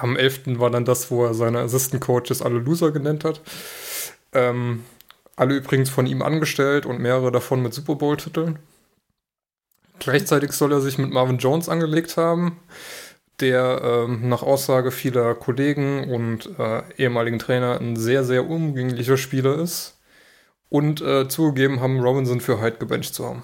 Am 11. war dann das, wo er seine Assistant Coaches alle Loser genannt hat. Ähm, alle übrigens von ihm angestellt und mehrere davon mit Super Bowl-Titeln. Gleichzeitig soll er sich mit Marvin Jones angelegt haben, der ähm, nach Aussage vieler Kollegen und äh, ehemaligen Trainer ein sehr, sehr umgänglicher Spieler ist. Und äh, zugegeben haben, Robinson für Hyde gebencht zu haben.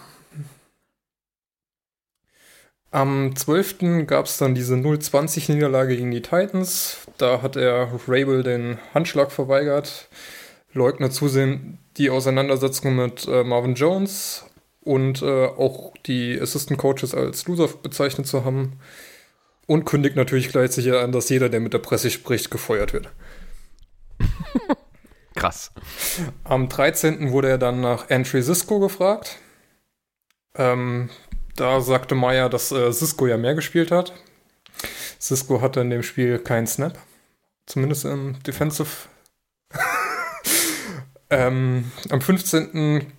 Am 12. gab es dann diese 0-20-Niederlage gegen die Titans. Da hat er Rabel den Handschlag verweigert, leugnet zusehends die Auseinandersetzung mit äh, Marvin Jones und äh, auch die Assistant Coaches als Loser bezeichnet zu haben. Und kündigt natürlich gleichzeitig an, dass jeder, der mit der Presse spricht, gefeuert wird. Krass. Am 13. wurde er dann nach Entry Cisco gefragt. Ähm, da sagte Meyer, dass äh, Cisco ja mehr gespielt hat. Cisco hatte in dem Spiel keinen Snap. Zumindest im Defensive. ähm, am 15.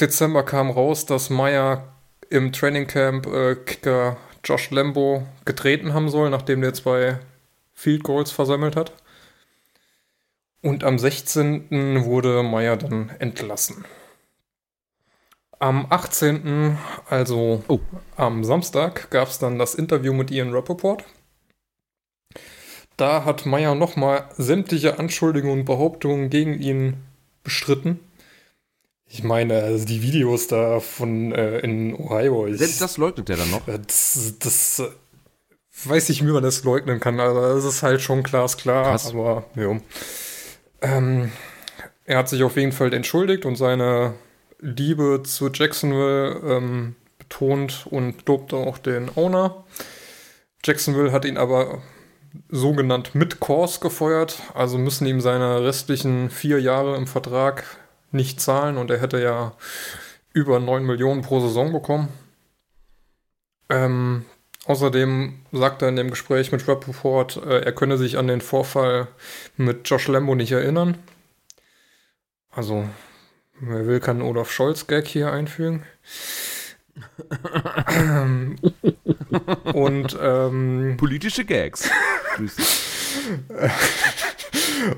Dezember kam raus, dass Meyer im Training Camp äh, Kicker Josh Lambo getreten haben soll, nachdem der zwei Field Goals versammelt hat. Und am 16. wurde Meyer dann entlassen. Am 18., also oh. am Samstag, gab es dann das Interview mit Ian Rappaport. Da hat Meyer nochmal sämtliche Anschuldigungen und Behauptungen gegen ihn bestritten. Ich meine, also die Videos da von äh, in Ohio. Ich, Selbst das leugnet er dann noch. Das, das äh, weiß ich, wie man das leugnen kann. Also das ist halt schon glasklar. Krass. Aber ja. Ähm, er hat sich auf jeden Fall entschuldigt und seine Liebe zu Jacksonville ähm, betont und lobte auch den Owner. Jacksonville hat ihn aber sogenannt mit Kurs gefeuert, also müssen ihm seine restlichen vier Jahre im Vertrag nicht zahlen und er hätte ja über 9 Millionen pro Saison bekommen. Ähm, außerdem sagt er in dem Gespräch mit Rappaport, äh, er könne sich an den Vorfall mit Josh Lambo nicht erinnern. Also Wer will, kann Olaf Scholz-Gag hier einfügen. und ähm, politische Gags.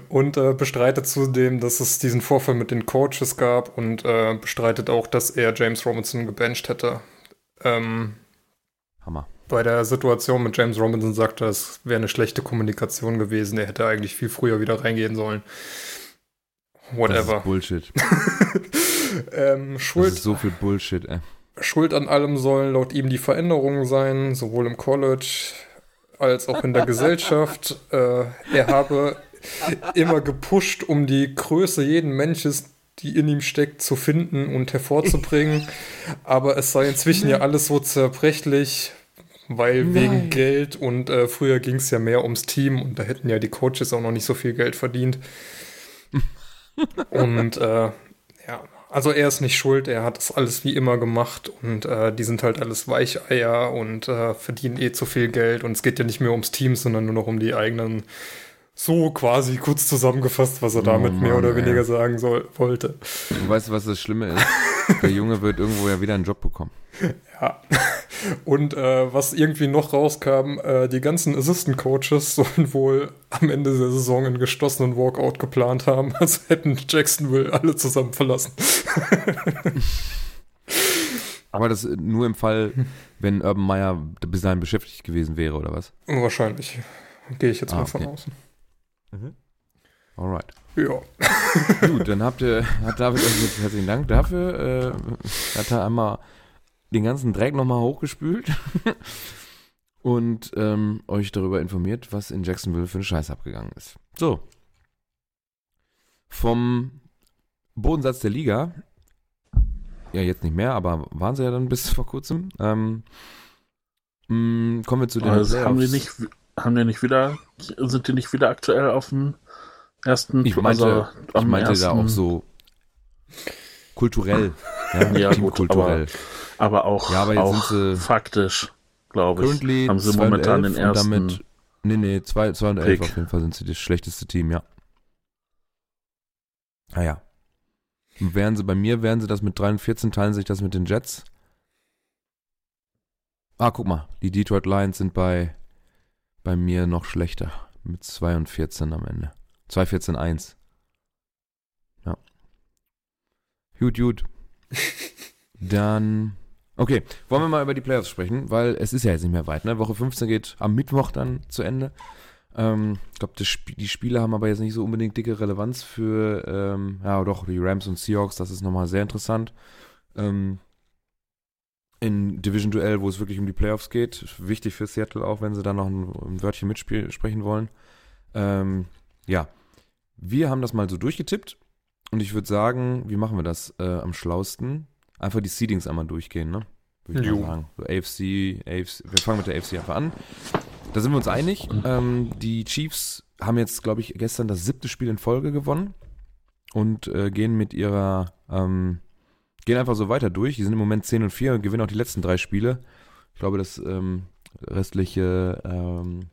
und äh, bestreitet zudem, dass es diesen Vorfall mit den Coaches gab und äh, bestreitet auch, dass er James Robinson gebencht hätte. Ähm, Hammer. Bei der Situation mit James Robinson sagte er, es wäre eine schlechte Kommunikation gewesen. Er hätte eigentlich viel früher wieder reingehen sollen. Whatever. Das ist Bullshit. ähm, Schuld, das ist so viel Bullshit, ey. Schuld an allem sollen laut ihm die Veränderungen sein, sowohl im College als auch in der Gesellschaft. Äh, er habe immer gepusht, um die Größe jeden Menschen, die in ihm steckt, zu finden und hervorzubringen. Aber es sei inzwischen ja alles so zerbrechlich, weil Nein. wegen Geld und äh, früher ging es ja mehr ums Team und da hätten ja die Coaches auch noch nicht so viel Geld verdient. Und äh, ja, also er ist nicht schuld, er hat das alles wie immer gemacht und äh, die sind halt alles Weicheier und äh, verdienen eh zu viel Geld und es geht ja nicht mehr ums Team, sondern nur noch um die eigenen. So quasi kurz zusammengefasst, was er damit Oh mehr Mann, oder ey. weniger sagen soll, wollte. Und weißt du, was das Schlimme ist? Der Junge wird irgendwo ja wieder einen Job bekommen. Ja. Und äh, was irgendwie noch rauskam, äh, die ganzen Assistant Coaches sollen wohl am Ende der Saison einen geschlossenen Walkout geplant haben, also hätten Jacksonville alle zusammen verlassen. Aber das nur im Fall, wenn Urban Meyer bis dahin beschäftigt gewesen wäre, oder was? Wahrscheinlich. Gehe ich jetzt Ah, mal von okay. aus. Alright. Ja. Gut, dann habt ihr, hat David euch jetzt herzlichen Dank dafür. Äh, hat er einmal den ganzen Dreck nochmal hochgespült und ähm, euch darüber informiert, was in Jacksonville für ein Scheiß abgegangen ist. So. Vom Bodensatz der Liga, ja jetzt nicht mehr, aber waren sie ja dann bis vor kurzem, ähm, mh, kommen wir zu den Also haben die Playoffs. nicht, haben die nicht wieder, sind die nicht wieder aktuell auf dem ersten, Ich meinte, also ich meinte da auch ersten- so kulturell. Ja, Ja, gut, teamkulturell. aber auch, Ja, aber auch sie faktisch, glaube ich. currently haben sie 2 und momentan 11 den ersten damit, nee, nee, 2, 2 und 11 Pick. auf jeden Fall sind sie das schlechteste Team, ja. Ah ja. Und wären sie bei mir, wären sie das mit 3 und 14, teilen sich das mit den Jets. Ah, guck mal, die Detroit Lions sind bei, bei mir noch schlechter. Mit 2 und 14 am Ende. 2, 14, 1. Ja. Gut, gut. Dann, okay, wollen wir mal über die Playoffs sprechen, weil es ist ja jetzt nicht mehr weit, ne? Woche 15 geht am Mittwoch dann zu Ende. Ähm, ich glaube, Sp die Spiele haben aber jetzt nicht so unbedingt dicke Relevanz für, ähm, ja doch, die Rams und Seahawks, das ist nochmal sehr interessant. Ähm, in Division-Duell, wo es wirklich um die Playoffs geht. Wichtig für Seattle auch, wenn sie da noch ein, ein Wörtchen mitsprechen wollen. Ähm, ja, wir haben das mal so durchgetippt und ich würde sagen, wie machen wir das äh, am schlausten? Einfach die Seedings einmal durchgehen, ne? Würde ich Jo. mal sagen. So AFC, AFC, wir fangen mit der AFC einfach an. Da sind wir uns einig. Ähm, die Chiefs haben jetzt, glaube ich, gestern das siebte Spiel in Folge gewonnen und äh, gehen mit ihrer, ähm, gehen einfach so weiter durch. Die sind im Moment 10 und 4 und gewinnen auch die letzten drei Spiele. Ich glaube, das ähm, restliche ähm,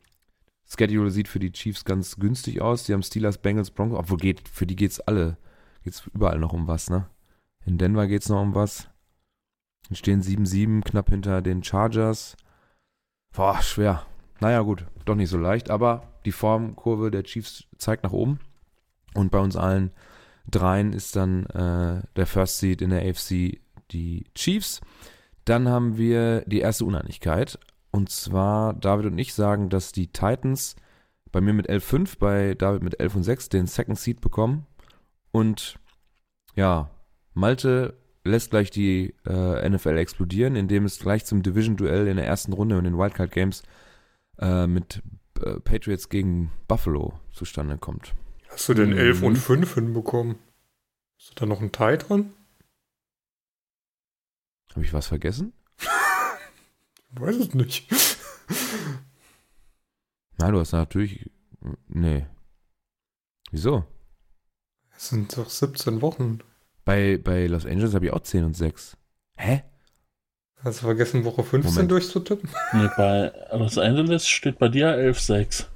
Schedule sieht für die Chiefs ganz günstig aus. Die haben Steelers, Bengals, Broncos, obwohl geht, für die geht's alle, geht's überall noch um was, ne? In Denver geht's noch um was. Dann stehen 7-7 knapp hinter den Chargers. Boah, schwer. Naja, gut, doch nicht so leicht, aber die Formkurve der Chiefs zeigt nach oben. Und bei uns allen dreien ist dann äh, der First Seed in der AFC die Chiefs. Dann haben wir die erste Uneinigkeit. Und zwar, David und ich sagen, dass die Titans bei mir mit 11,5, bei David mit 11 und 6 den Second Seed bekommen. Und ja, Malte lässt gleich die äh, NFL explodieren, indem es gleich zum Division-Duell in der ersten Runde und den Wildcard Games äh, mit äh, Patriots gegen Buffalo zustande kommt. Hast du denn Mhm. 11 und 5 hinbekommen? Ist da noch ein Tie dran? Habe ich was vergessen? Ich weiß es nicht. Nein, du hast natürlich. Nee. Wieso? Es sind doch 17 Wochen. Bei, bei Los Angeles habe ich auch 10 und 6. Hä? Hast du vergessen, Woche 15 Moment. durchzutippen? Nee, bei Los Angeles steht bei dir 11,6.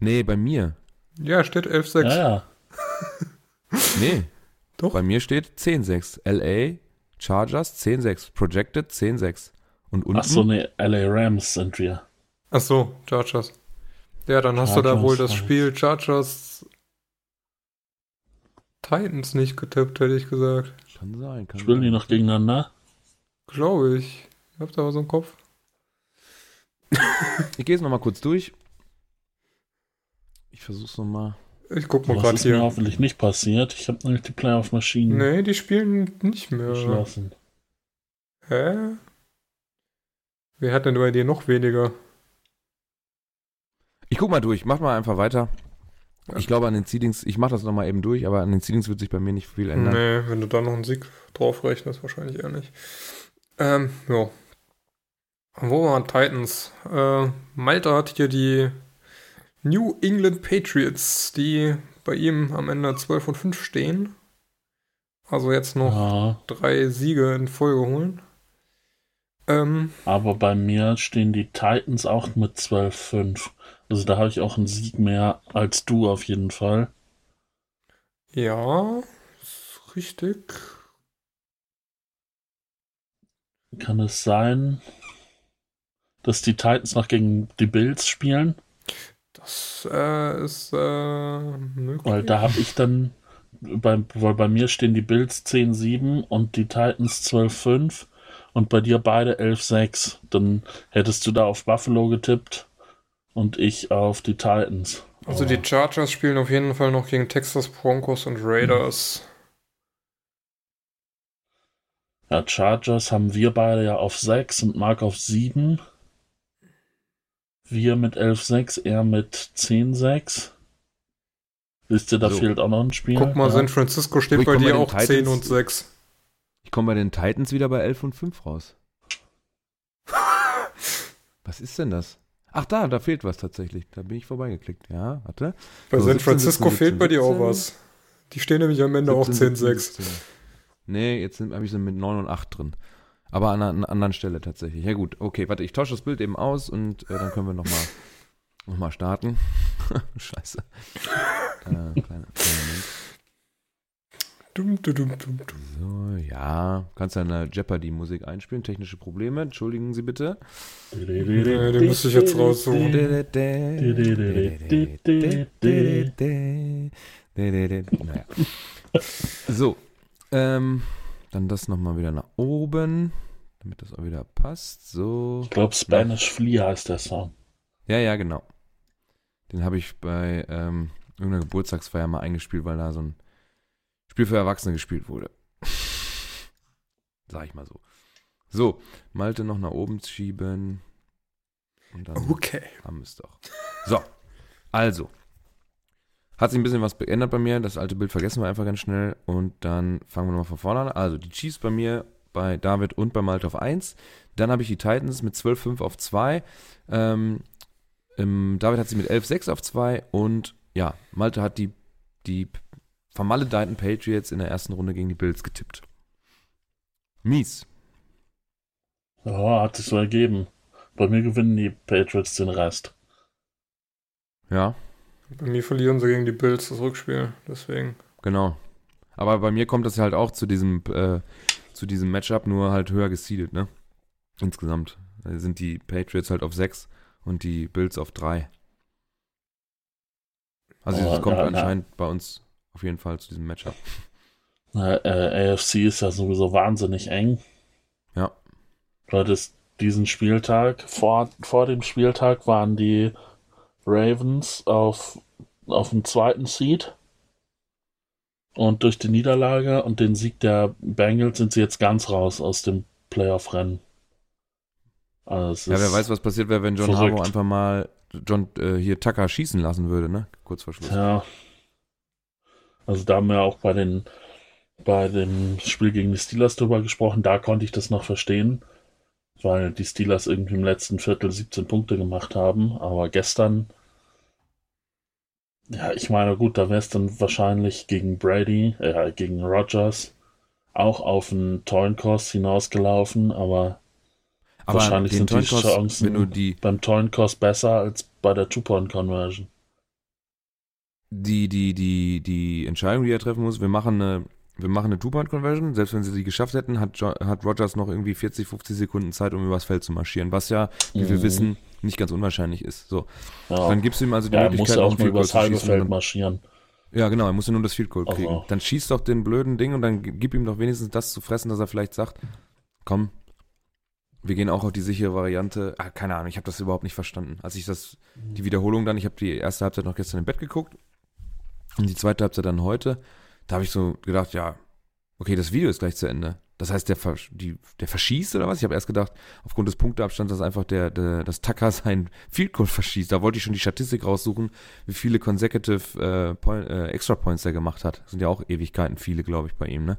Nee, bei mir. Ja, steht 11,6. Ja, ja. Nee. Doch. Bei mir steht 10-6. LA Chargers 10-6. Projected 10-6. Und unten. Ach so, nee, LA Rams sind wir. Ach so, Chargers. Ja, dann hast du da Chargers, wohl das. Spiel Chargers Titans nicht getippt, hätte ich gesagt. Kann sein. Kann Spielen sein. die noch gegeneinander? Glaube ich. Ich hab da was im Kopf. Ich gehe es nochmal kurz durch. Ich versuch's nochmal. Ich guck mal Das gerade ist mir hier. hoffentlich nicht passiert. Ich habe nämlich die Playoff-Maschinen Nee, die spielen nicht mehr. geschlossen. Hä? Wer hat denn bei dir noch weniger? Ich guck mal durch. Mach mal einfach weiter. Ich glaube an den Seedings, ich mache das nochmal eben durch, aber an den Seedings wird sich bei mir nicht viel ändern. Nee, wenn du da noch einen Sieg drauf rechnest, wahrscheinlich eher nicht. Ähm, ja. Wo waren Titans? Äh, Malta hat hier die New England Patriots, die bei ihm am Ende 12 und 5 stehen. Also jetzt noch Ja, drei Siege in Folge holen. Ähm, aber bei mir stehen die Titans auch mit 12-5. Also da habe ich auch einen Sieg mehr als du auf jeden Fall. ja, ist richtig. Kann es sein, dass die Titans noch gegen die Bills spielen? Das äh, ist äh, möglich. Weil da habe ich dann, bei, weil bei mir stehen die Bills 10-7 und die Titans 12-5 und bei dir beide 11-6. Dann hättest du da auf Buffalo getippt und ich auf die Titans. Also die Chargers spielen auf jeden Fall noch gegen Texas Broncos und Raiders. Ja, Chargers haben wir beide ja auf 6 und Mark auf 7. Wir mit 11-6, er mit 10-6. Wisst ihr, da So. fehlt auch noch ein Spiel. Guck mal, ja. San Francisco steht ich bei dir bei auch Titans- 10 und 6. Ich komme bei den Titans wieder bei 11 und 5 raus. Was ist denn das? Ach da, da fehlt was tatsächlich. Da bin ich vorbeigeklickt. Ja, warte. Bei So, San 17, Francisco 17, fehlt bei dir auch 17. was. Die stehen nämlich am Ende auch 17, 10-6. 17. Nee, jetzt habe ich sie mit 9 und 8 drin. Aber an einer, an einer anderen Stelle tatsächlich. Ja gut, okay, warte, ich tausche das Bild eben aus und äh, dann können wir nochmal noch mal starten. Scheiße. äh, kleiner, kleiner Moment. Dum, dum, dum, dum, dum. So, ja. Kannst du eine Jeopardy-Musik einspielen? Technische Probleme, entschuldigen Sie bitte. Den müsste ich jetzt raussuchen. Naja. So, ähm, dann das nochmal wieder nach oben, damit das auch wieder passt. So. Ich glaube, Spanish Flea heißt der Song. Ja, ja, genau. Den habe ich bei ähm, irgendeiner Geburtstagsfeier mal eingespielt, weil da so ein Spiel für Erwachsene gespielt wurde. Sag ich mal so. So, Malte noch nach oben schieben. Und dann Okay. haben wir es doch. So, also. Hat sich ein bisschen was geändert bei mir. Das alte Bild vergessen wir einfach ganz schnell. Und dann fangen wir nochmal von vorne an. Also die Chiefs bei mir, bei David und bei Malte auf 1. Dann habe ich die Titans mit 12-5 auf 2. Ähm, ähm, David hat sie mit 11-6 auf 2. Und ja, Malte hat die, die vermaledeiten Patriots in der ersten Runde gegen die Bills getippt. Mies. Ja, hat sich so ergeben. Bei mir gewinnen die Patriots den Rest. Ja, Bei mir verlieren sie gegen die Bills das Rückspiel. Deswegen. Genau. Aber bei mir kommt das halt auch zu diesem, äh, zu diesem Matchup, nur halt höher gesiedelt, ne? Insgesamt. Da sind die Patriots halt auf 6 und die Bills auf 3. Also Oh, es kommt ja, na. anscheinend bei uns auf jeden Fall zu diesem Matchup. Na, äh, AFC ist ja sowieso wahnsinnig eng. Ja. Du hattest diesen Spieltag, vor, vor dem Spieltag waren die Ravens auf, auf dem zweiten Seed. Und durch die Niederlage und den Sieg der Bengals sind sie jetzt ganz raus aus dem Playoff-Rennen. Also Ja, wer weiß, was passiert wäre, wenn John verrückt. Harbaugh einfach mal John äh, hier Tucker schießen lassen würde, ne? Kurz vor Schluss. Ja. Also da haben wir auch bei den bei dem Spiel gegen die Steelers drüber gesprochen, da konnte ich das noch verstehen, weil die Steelers irgendwie im letzten Viertel 17 Punkte gemacht haben, aber gestern ja, ich meine, gut, da wäre es dann wahrscheinlich gegen Brady, äh, gegen Rogers auch auf einen Toinkos hinausgelaufen, aber Aber Wahrscheinlich sind die Chancen- die, beim Toinkos besser als bei der Two-Point-Conversion. die, die, die, die Entscheidung, die er treffen muss, wir machen eine, wir machen eine Two-Point-Conversion, selbst wenn sie die geschafft hätten, hat, jo hat Rogers noch irgendwie 40, 50 Sekunden Zeit, um übers Feld zu marschieren, was ja, wie wir Mhm. wissen, nicht ganz unwahrscheinlich ist. So, Ja. dann gibst du ihm also die Ja, Möglichkeit, auch mal übers zu halbe. Feld marschieren. Ja, genau, er muss ja nur das Field Goal Also. kriegen. Dann schießt doch den blöden Ding und dann gib ihm doch wenigstens das zu fressen, dass er vielleicht sagt, komm, wir gehen auch auf die sichere Variante. Ah, keine Ahnung, ich habe das überhaupt nicht verstanden. Als ich das, die Wiederholung dann, ich habe die erste Halbzeit noch gestern im Bett geguckt und die zweite Halbzeit dann heute, da habe ich so gedacht, ja, okay, das Video ist gleich zu Ende. Das heißt, der, versch- die, der verschießt oder was? Ich habe erst gedacht, aufgrund des Punkteabstands, dass einfach der, der das Tucker sein Field Goal verschießt. Da wollte ich schon die Statistik raussuchen, wie viele consecutive äh, Point, äh, Extra Points er gemacht hat. Das sind ja auch Ewigkeiten, viele, glaube ich, bei ihm, ne?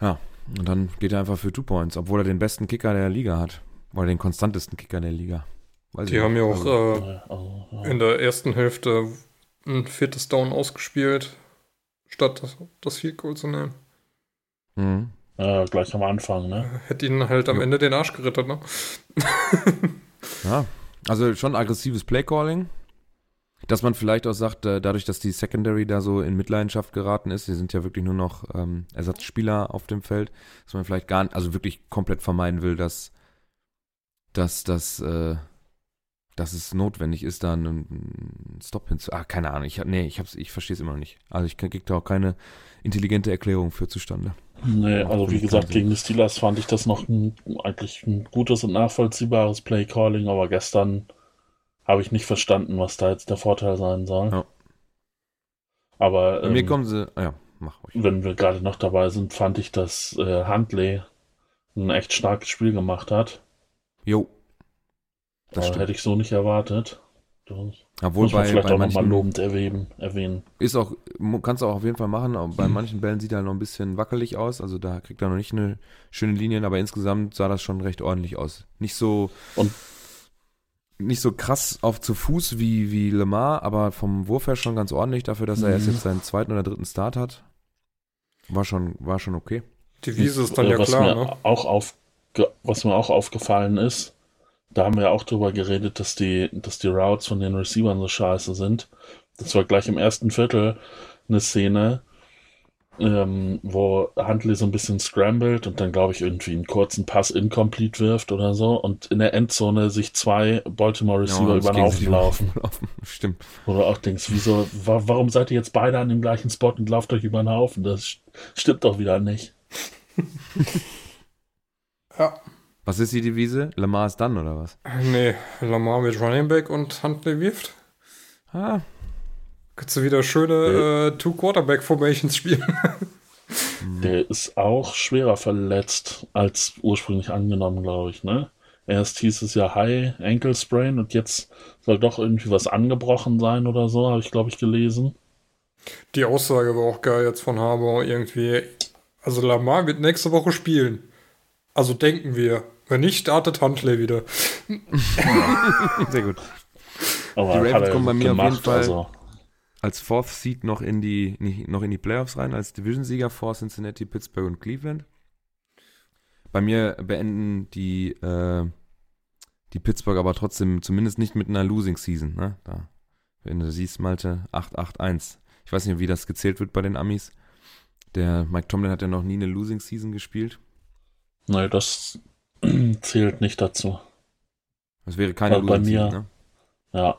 Ja, und dann geht er einfach für Two Points, obwohl er den besten Kicker der Liga hat. Oder den konstantesten Kicker der Liga. Weiß Die haben ja auch Also, äh, in der ersten Hälfte ein viertes Down ausgespielt, statt das, das Field Goal zu nehmen. mhm. äh, gleich am Anfang, ne? Hätte ihnen halt am Jo. Ende den Arsch gerettet, ne? Ja, also schon aggressives Playcalling. Dass man vielleicht auch sagt, äh, dadurch, dass die Secondary da so in Mitleidenschaft geraten ist, die sind ja wirklich nur noch ähm, Ersatzspieler auf dem Feld, dass man vielleicht gar nicht, also wirklich komplett vermeiden will, dass, dass, dass, äh, dass es notwendig ist, da einen, Stop hinzu. Ah, keine Ahnung. Ich, nee, ich, hab's, ich verstehe es immer noch nicht. Also ich kriege da auch keine intelligente Erklärung für zustande. Nee, also wie gesagt, gegen die Steelers fand ich das noch ein, eigentlich ein gutes und nachvollziehbares Play-Calling, aber gestern habe ich nicht verstanden, was da jetzt der Vorteil sein soll. Ja. Aber Bei mir ähm, kommen sie, ah ja, mach ruhig. wenn wir gerade noch dabei sind, fand ich, dass äh, Huntley ein echt starkes Spiel gemacht hat. Jo. Das hätte ich so nicht erwartet. Das Obwohl muss man bei, vielleicht bei auch nochmal lobend erwähnen. erwähnen. Ist auch, kannst du auch auf jeden Fall machen, aber bei manchen Bällen sieht er noch ein bisschen wackelig aus, also da kriegt er noch nicht eine schöne Linien, aber insgesamt sah das schon recht ordentlich aus. Nicht so, Und- nicht so krass auf zu Fuß wie, wie Lemar, aber vom Wurf her schon ganz ordentlich dafür, dass er erst Mhm. jetzt seinen zweiten oder dritten Start hat. War schon, war schon okay. Die Wiese ist dann Äh, ja was klar, mir ne? auch auf, was mir auch aufgefallen ist, da haben wir auch drüber geredet, dass die, dass die Routes von den Receivern so scheiße sind. Das war gleich im ersten Viertel eine Szene, ähm, wo Huntley so ein bisschen scrambled und dann, glaube ich, irgendwie einen kurzen Pass incomplete wirft oder so und in der Endzone sich zwei Baltimore Receiver über den Haufen laufen. laufen. Stimmt. Wo du auch denkst, wieso, wa warum seid ihr jetzt beide an dem gleichen Spot und lauft euch über den Haufen? Das st- stimmt doch wieder nicht. Ja. Was ist die Devise? Lemar ist dann, oder was? Nee, Lamar mit Running Back und Huntley wirft. Ah, Kannst du wieder schöne äh, Two-Quarterback-Formations spielen. Der ist auch schwerer verletzt als ursprünglich angenommen, glaube ich, ne? Erst hieß es ja High Ankle Sprain und jetzt soll doch irgendwie was angebrochen sein oder so, habe ich, glaube ich, gelesen. Die Aussage war auch geil jetzt von Harbour irgendwie. Also Lamar wird nächste Woche spielen. Also denken wir. Wenn nicht, startet Huntley wieder. sehr gut. Aber Die Ravens kommen bei mir auf gemacht, jeden Fall- Also, als Fourth Seed noch in die noch in die Playoffs rein als Division-Sieger vor Cincinnati, Pittsburgh und Cleveland. Bei mir beenden die äh, die Pittsburgh aber trotzdem zumindest nicht mit einer Losing Season. Ne? Da, wenn du siehst, Malte 8-8-1. Ich weiß nicht, wie das gezählt wird bei den Amis. Der Mike Tomlin hat ja noch nie eine Losing Season gespielt. nee, das zählt nicht dazu. Das wäre keine Also bei mir-. Ne? Ja.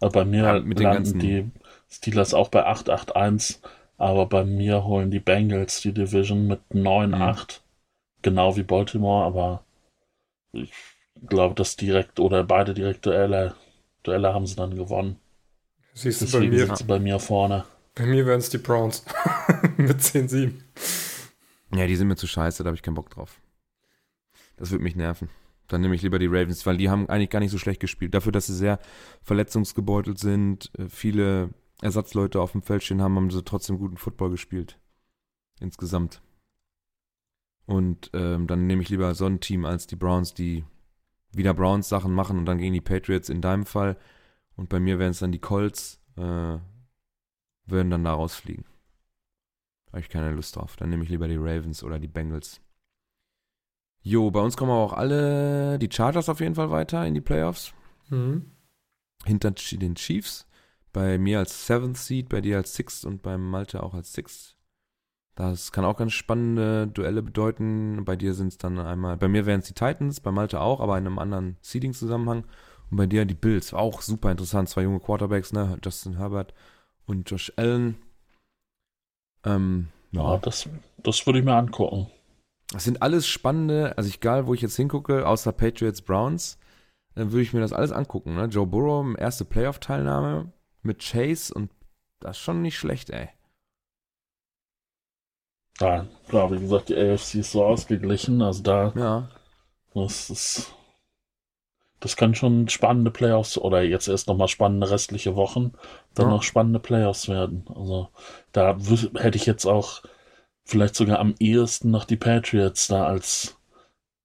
Aber bei mir Ja, mit den landen ganzen- die Steelers auch bei 8-8-1, aber bei mir holen die Bengals die Division mit 9-8. Genau wie Baltimore, aber ich glaube, dass direkt oder beide direkt Duelle, Duelle haben sie dann gewonnen. Siehst du, bei Deswegen mir, sind sie bei mir vorne. bei mir wären es die Browns. Mit 10-7. Ja, die sind mir zu scheiße, da habe ich keinen Bock drauf. Das würde mich nerven. Dann nehme ich lieber die Ravens, weil die haben eigentlich gar nicht so schlecht gespielt. Dafür, dass sie sehr verletzungsgebeutelt sind, äh, viele Ersatzleute auf dem Feld stehen haben, haben sie trotzdem guten Football gespielt. Insgesamt. Und ähm, dann nehme ich lieber so ein Team als die Browns, die wieder Browns Sachen machen und dann gegen die Patriots in deinem Fall. Und bei mir wären es dann die Colts, äh, würden dann da rausfliegen. Habe ich keine Lust drauf. Dann nehme ich lieber die Ravens oder die Bengals. Jo, bei uns kommen aber auch alle die Chargers auf jeden Fall weiter in die Playoffs. Mhm. Hinter den Chiefs. Bei mir als Seventh Seed, bei dir als Sixth und beim Malte auch als Sixth. Das kann auch ganz spannende Duelle bedeuten. Bei dir sind es dann einmal, bei mir wären es die Titans, bei Malte auch, aber in einem anderen Seeding-Zusammenhang. Und bei dir die Bills. Auch super interessant. Zwei junge Quarterbacks, ne? Justin Herbert und Josh Allen. Ähm, Ja, das, das würde ich mir angucken. Das sind alles spannende, also egal, wo ich jetzt hingucke, außer Patriots Browns, dann würde ich mir das alles angucken. Ne? Joe Burrow, erste Playoff-Teilnahme mit Chase und das ist schon nicht schlecht, ey. Ja, klar, wie gesagt, die AFC ist so ausgeglichen. Also da, Ja. das ist. Das können schon spannende Playoffs oder jetzt erst nochmal spannende restliche Wochen, dann Ja. noch spannende Playoffs werden. Also da hätte ich jetzt auch vielleicht sogar am ehesten noch die Patriots da als,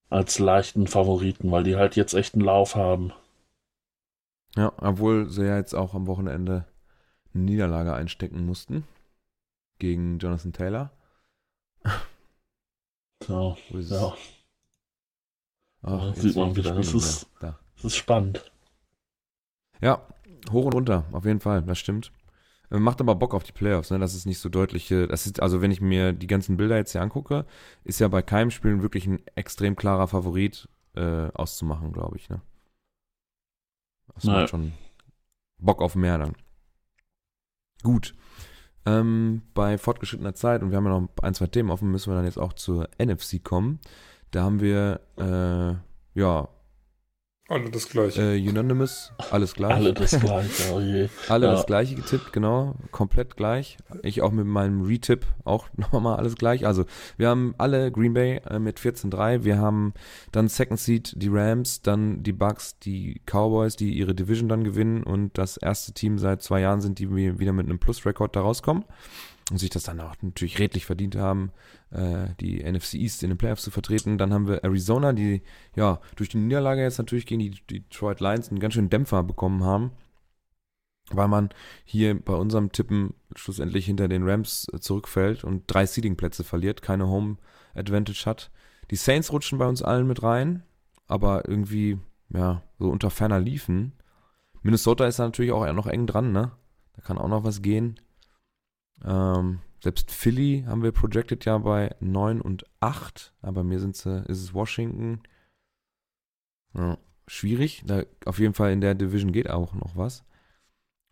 als leichten Favoriten, weil die halt jetzt echt einen Lauf haben. Ja, obwohl sie ja jetzt auch am Wochenende eine Niederlage einstecken mussten. Gegen Jonathan Taylor. So, Wo ist ja? Ach, Ja, sieht man wieder, das ist-. Da. das ist spannend. Ja, hoch und runter, auf jeden Fall, das stimmt. Macht aber Bock auf die Playoffs, ne? Das ist nicht so deutliche. Das ist, also wenn ich mir die ganzen Bilder jetzt hier angucke, ist ja bei keinem Spiel wirklich ein extrem klarer Favorit äh, auszumachen, glaube ich, ne? Das Naja. macht schon Bock auf mehr dann. Gut. Ähm, bei fortgeschrittener Zeit, und wir haben ja noch ein, zwei Themen offen, müssen wir dann jetzt auch zur NFC kommen. Da haben wir, äh, ja, Alle das gleiche. äh, Unanimous, alles gleich. Alle das gleiche, oh je. Alle Ja. das gleiche getippt, genau. Komplett gleich. Ich auch mit meinem Retip auch nochmal alles gleich. Also, wir haben alle Green Bay äh, mit 14-3. Wir haben dann Second Seed die Rams, dann die Bucks, die Cowboys, die ihre Division dann gewinnen und das erste Team seit zwei Jahren sind, die wir wieder mit einem Plus-Rekord da rauskommen und sich das dann auch natürlich redlich verdient haben, äh, die NFC East in den Playoffs zu vertreten. Dann haben wir Arizona, die ja durch die Niederlage jetzt natürlich gegen die Detroit Lions einen ganz schönen Dämpfer bekommen haben, weil man hier bei unserem Tippen schlussendlich hinter den Rams äh, zurückfällt und drei Seeding-Plätze verliert, keine Home Advantage hat. Die Saints rutschen bei uns allen mit rein, aber irgendwie ja so unter ferner liefen. Minnesota ist da natürlich auch noch eng dran, ne? Da kann auch noch was gehen. Ähm, selbst Philly haben wir projected ja bei 9 und 8, aber mir sind sie, ist es Washington. Ja, schwierig. Da auf jeden Fall in der Division geht auch noch was.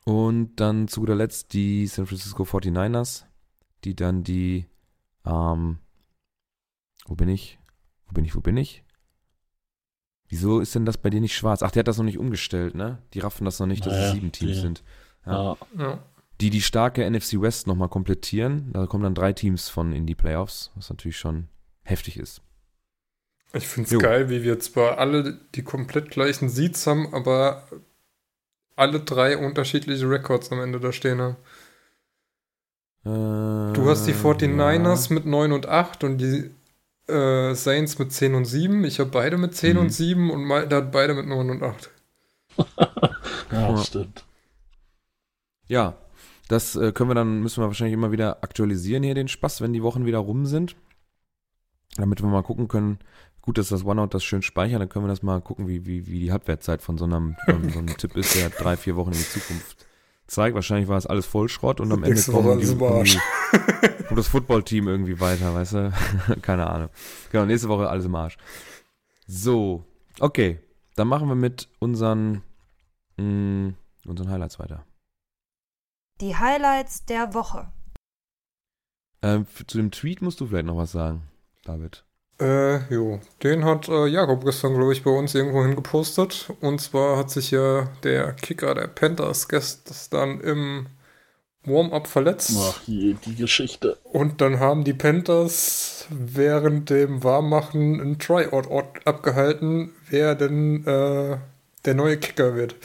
Und dann zu guter Letzt die San Francisco 49ers, die dann die, ähm, wo bin ich? Wo bin ich? Wo bin ich? Wieso ist denn das bei dir nicht schwarz? Ach, der hat das noch nicht umgestellt, ne? Die raffen das noch nicht, dass es Naja, sieben Teams die- sind. Ja. Ja. Die die starke NFC West nochmal komplettieren. Da kommen dann drei Teams von in die Playoffs, was natürlich schon heftig ist. Ich finde es geil, wie wir zwar alle die komplett gleichen Seeds haben, aber alle drei unterschiedliche Records am Ende da stehen haben. Du hast die 49ers ja. mit 9 und 8 und die äh, Saints mit 10 und 7. Ich habe beide mit 10 Mhm. und 7 und Malte hat beide mit 9 und 8. ja, Ja. stimmt. Ja, das äh, können wir dann, müssen wir wahrscheinlich immer wieder aktualisieren hier, den Spaß, wenn die Wochen wieder rum sind. Damit wir mal gucken können. Gut, dass das OneNote das schön speichert, dann können wir das mal gucken, wie, wie, wie die Halbwertzeit von so einem, von so einem Tipp ist, der drei, vier Wochen in die Zukunft zeigt. Wahrscheinlich war es alles Vollschrott und am Ende Nächste Woche kommen die, alles im Arsch. irgendwie- kommt das Footballteam irgendwie weiter, weißt du? Keine Ahnung. Genau, nächste Woche alles im Arsch. So, okay. Dann machen wir mit unseren, mh, unseren Highlights weiter. Die Highlights der Woche. Ähm, zu dem Tweet musst du vielleicht noch was sagen, David. Äh, jo. Den hat äh, Jakob gestern, glaube ich, bei uns irgendwo hingepostet. Und zwar hat sich ja der Kicker der Panthers gestern im Warm-up verletzt. Ach je, die Geschichte. Und dann haben die Panthers während dem Warmmachen ein Tryout abgehalten, wer denn äh, der neue Kicker wird.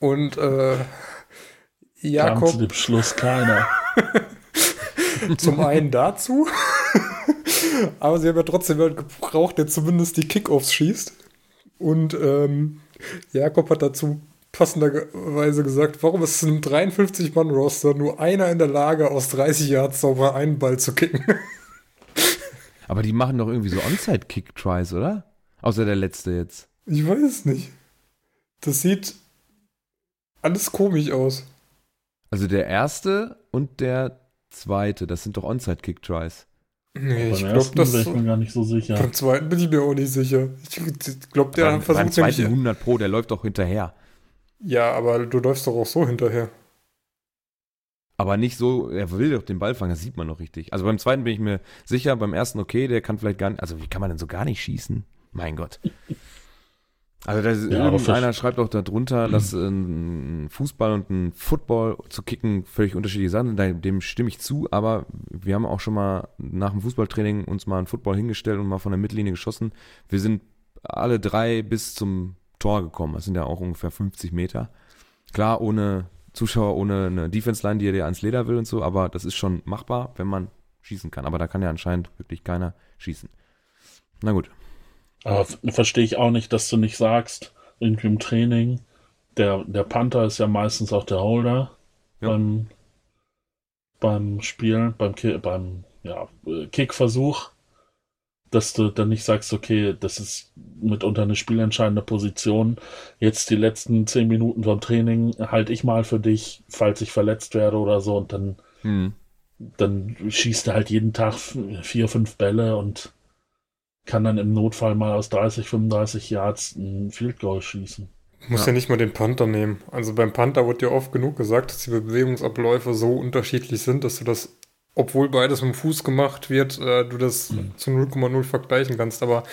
Und äh, Kam zu Jakob dem Schluss keiner. zum einen dazu, aber sie haben ja trotzdem jemanden gebraucht, der zumindest die Kickoffs schießt. Und ähm, Jakob hat dazu passenderweise gesagt, warum ist in einem 53-Mann-Roster nur einer in der Lage, aus 30 Yards sauber einen Ball zu kicken? Aber die machen doch irgendwie so Onside-Kick-Tries, oder? Außer der letzte jetzt. Ich weiß es nicht. Das sieht alles komisch aus. Also der erste und der zweite, das sind doch Onside-Kick-Tries. Nee, ich Beim glaube, ersten das. wäre ich mir gar nicht so sicher. Beim zweiten bin ich mir auch nicht sicher. Ich glaube, der beim, beim versucht zweiten nämlich. 100 Pro, der läuft doch hinterher. Ja, aber du läufst doch auch so hinterher. Aber nicht so, er will doch den Ball fangen, das sieht man noch richtig. Also beim zweiten bin ich mir sicher, beim ersten okay, der kann vielleicht gar nicht, also wie kann man denn so gar nicht schießen? Mein Gott. Also das, Ja, irgendeiner schreibt auch darunter, dass ein Fußball und ein Football zu kicken völlig unterschiedliche Sachen sind. Dem stimme ich zu, aber wir haben auch schon mal nach dem Fußballtraining uns mal einen Football hingestellt und mal von der Mittellinie geschossen. Wir sind alle drei bis zum Tor gekommen. Das sind ja auch ungefähr 50 Meter. Klar, ohne Zuschauer, ohne eine Defense-Line, die dir ans Leder will und so, aber das ist schon machbar, wenn man schießen kann. Aber da kann ja anscheinend wirklich keiner schießen. Na gut. Aber verstehe ich auch nicht, dass du nicht sagst, irgendwie im Training, der, der Panther ist ja meistens auch der Holder Ja. beim, beim Spielen, beim, beim ja, Kickversuch, dass du dann nicht sagst, okay, das ist mitunter eine spielentscheidende Position. Jetzt die letzten zehn Minuten vom Training halte ich mal für dich, falls ich verletzt werde oder so, und dann, Hm. dann schießt er halt jeden Tag vier, fünf Bälle und kann dann im Notfall mal aus 30, 35 Yards ein Field Goal schießen. Muss Ja. ja. nicht mal den Panther nehmen. Also beim Panther wird ja oft genug gesagt, dass die Bewegungsabläufe so unterschiedlich sind, dass du das, obwohl beides mit dem Fuß gemacht wird, äh, du das Mhm. zu 0,0 vergleichen kannst. Aber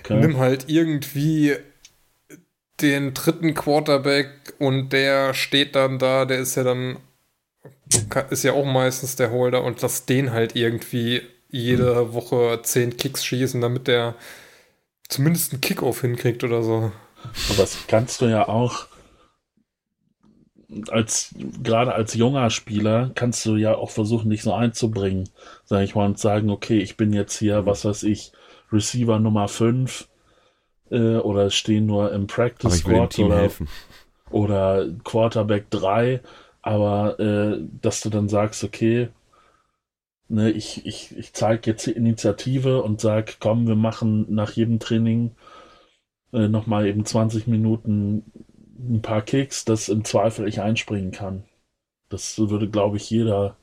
Okay. nimm halt irgendwie den dritten Quarterback und der steht dann da, der ist ja dann, ist ja auch meistens der Holder und lass den halt irgendwie jede Woche zehn Kicks schießen, damit der zumindest einen Kickoff hinkriegt oder so. Aber das kannst du ja auch als gerade als junger Spieler kannst du ja auch versuchen, dich so einzubringen, sag ich mal, und sagen, okay, ich bin jetzt hier, was weiß ich, Receiver Nummer 5 äh, oder stehen nur im Aber Practice ich will dem Squad Team oder, helfen. oder Quarterback 3, aber äh, dass du dann sagst, okay, ne, ich, ich, ich zeige jetzt die Initiative und sag, komm, wir machen nach jedem Training äh, nochmal eben 20 Minuten ein paar Kicks, dass im Zweifel ich einspringen kann. Das würde, glaube ich, jeder,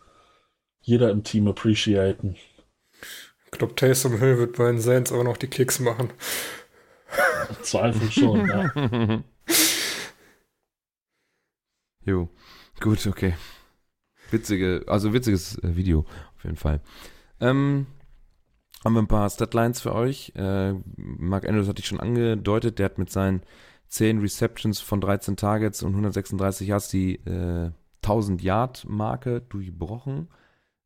jeder im Team appreciaten. Ich glaube, Taysom Hill wird bei den Saints aber noch die Kicks machen. Im Zweifel schon, ja. jo, gut, okay. Witzige, also witziges äh, Video auf jeden Fall. Ähm, haben wir ein paar Statlines für euch. Äh, Mark Andrews hatte ich schon angedeutet, der hat mit seinen 10 Receptions von 13 Targets und 136 Yards die äh, 1000 Yard Marke durchbrochen.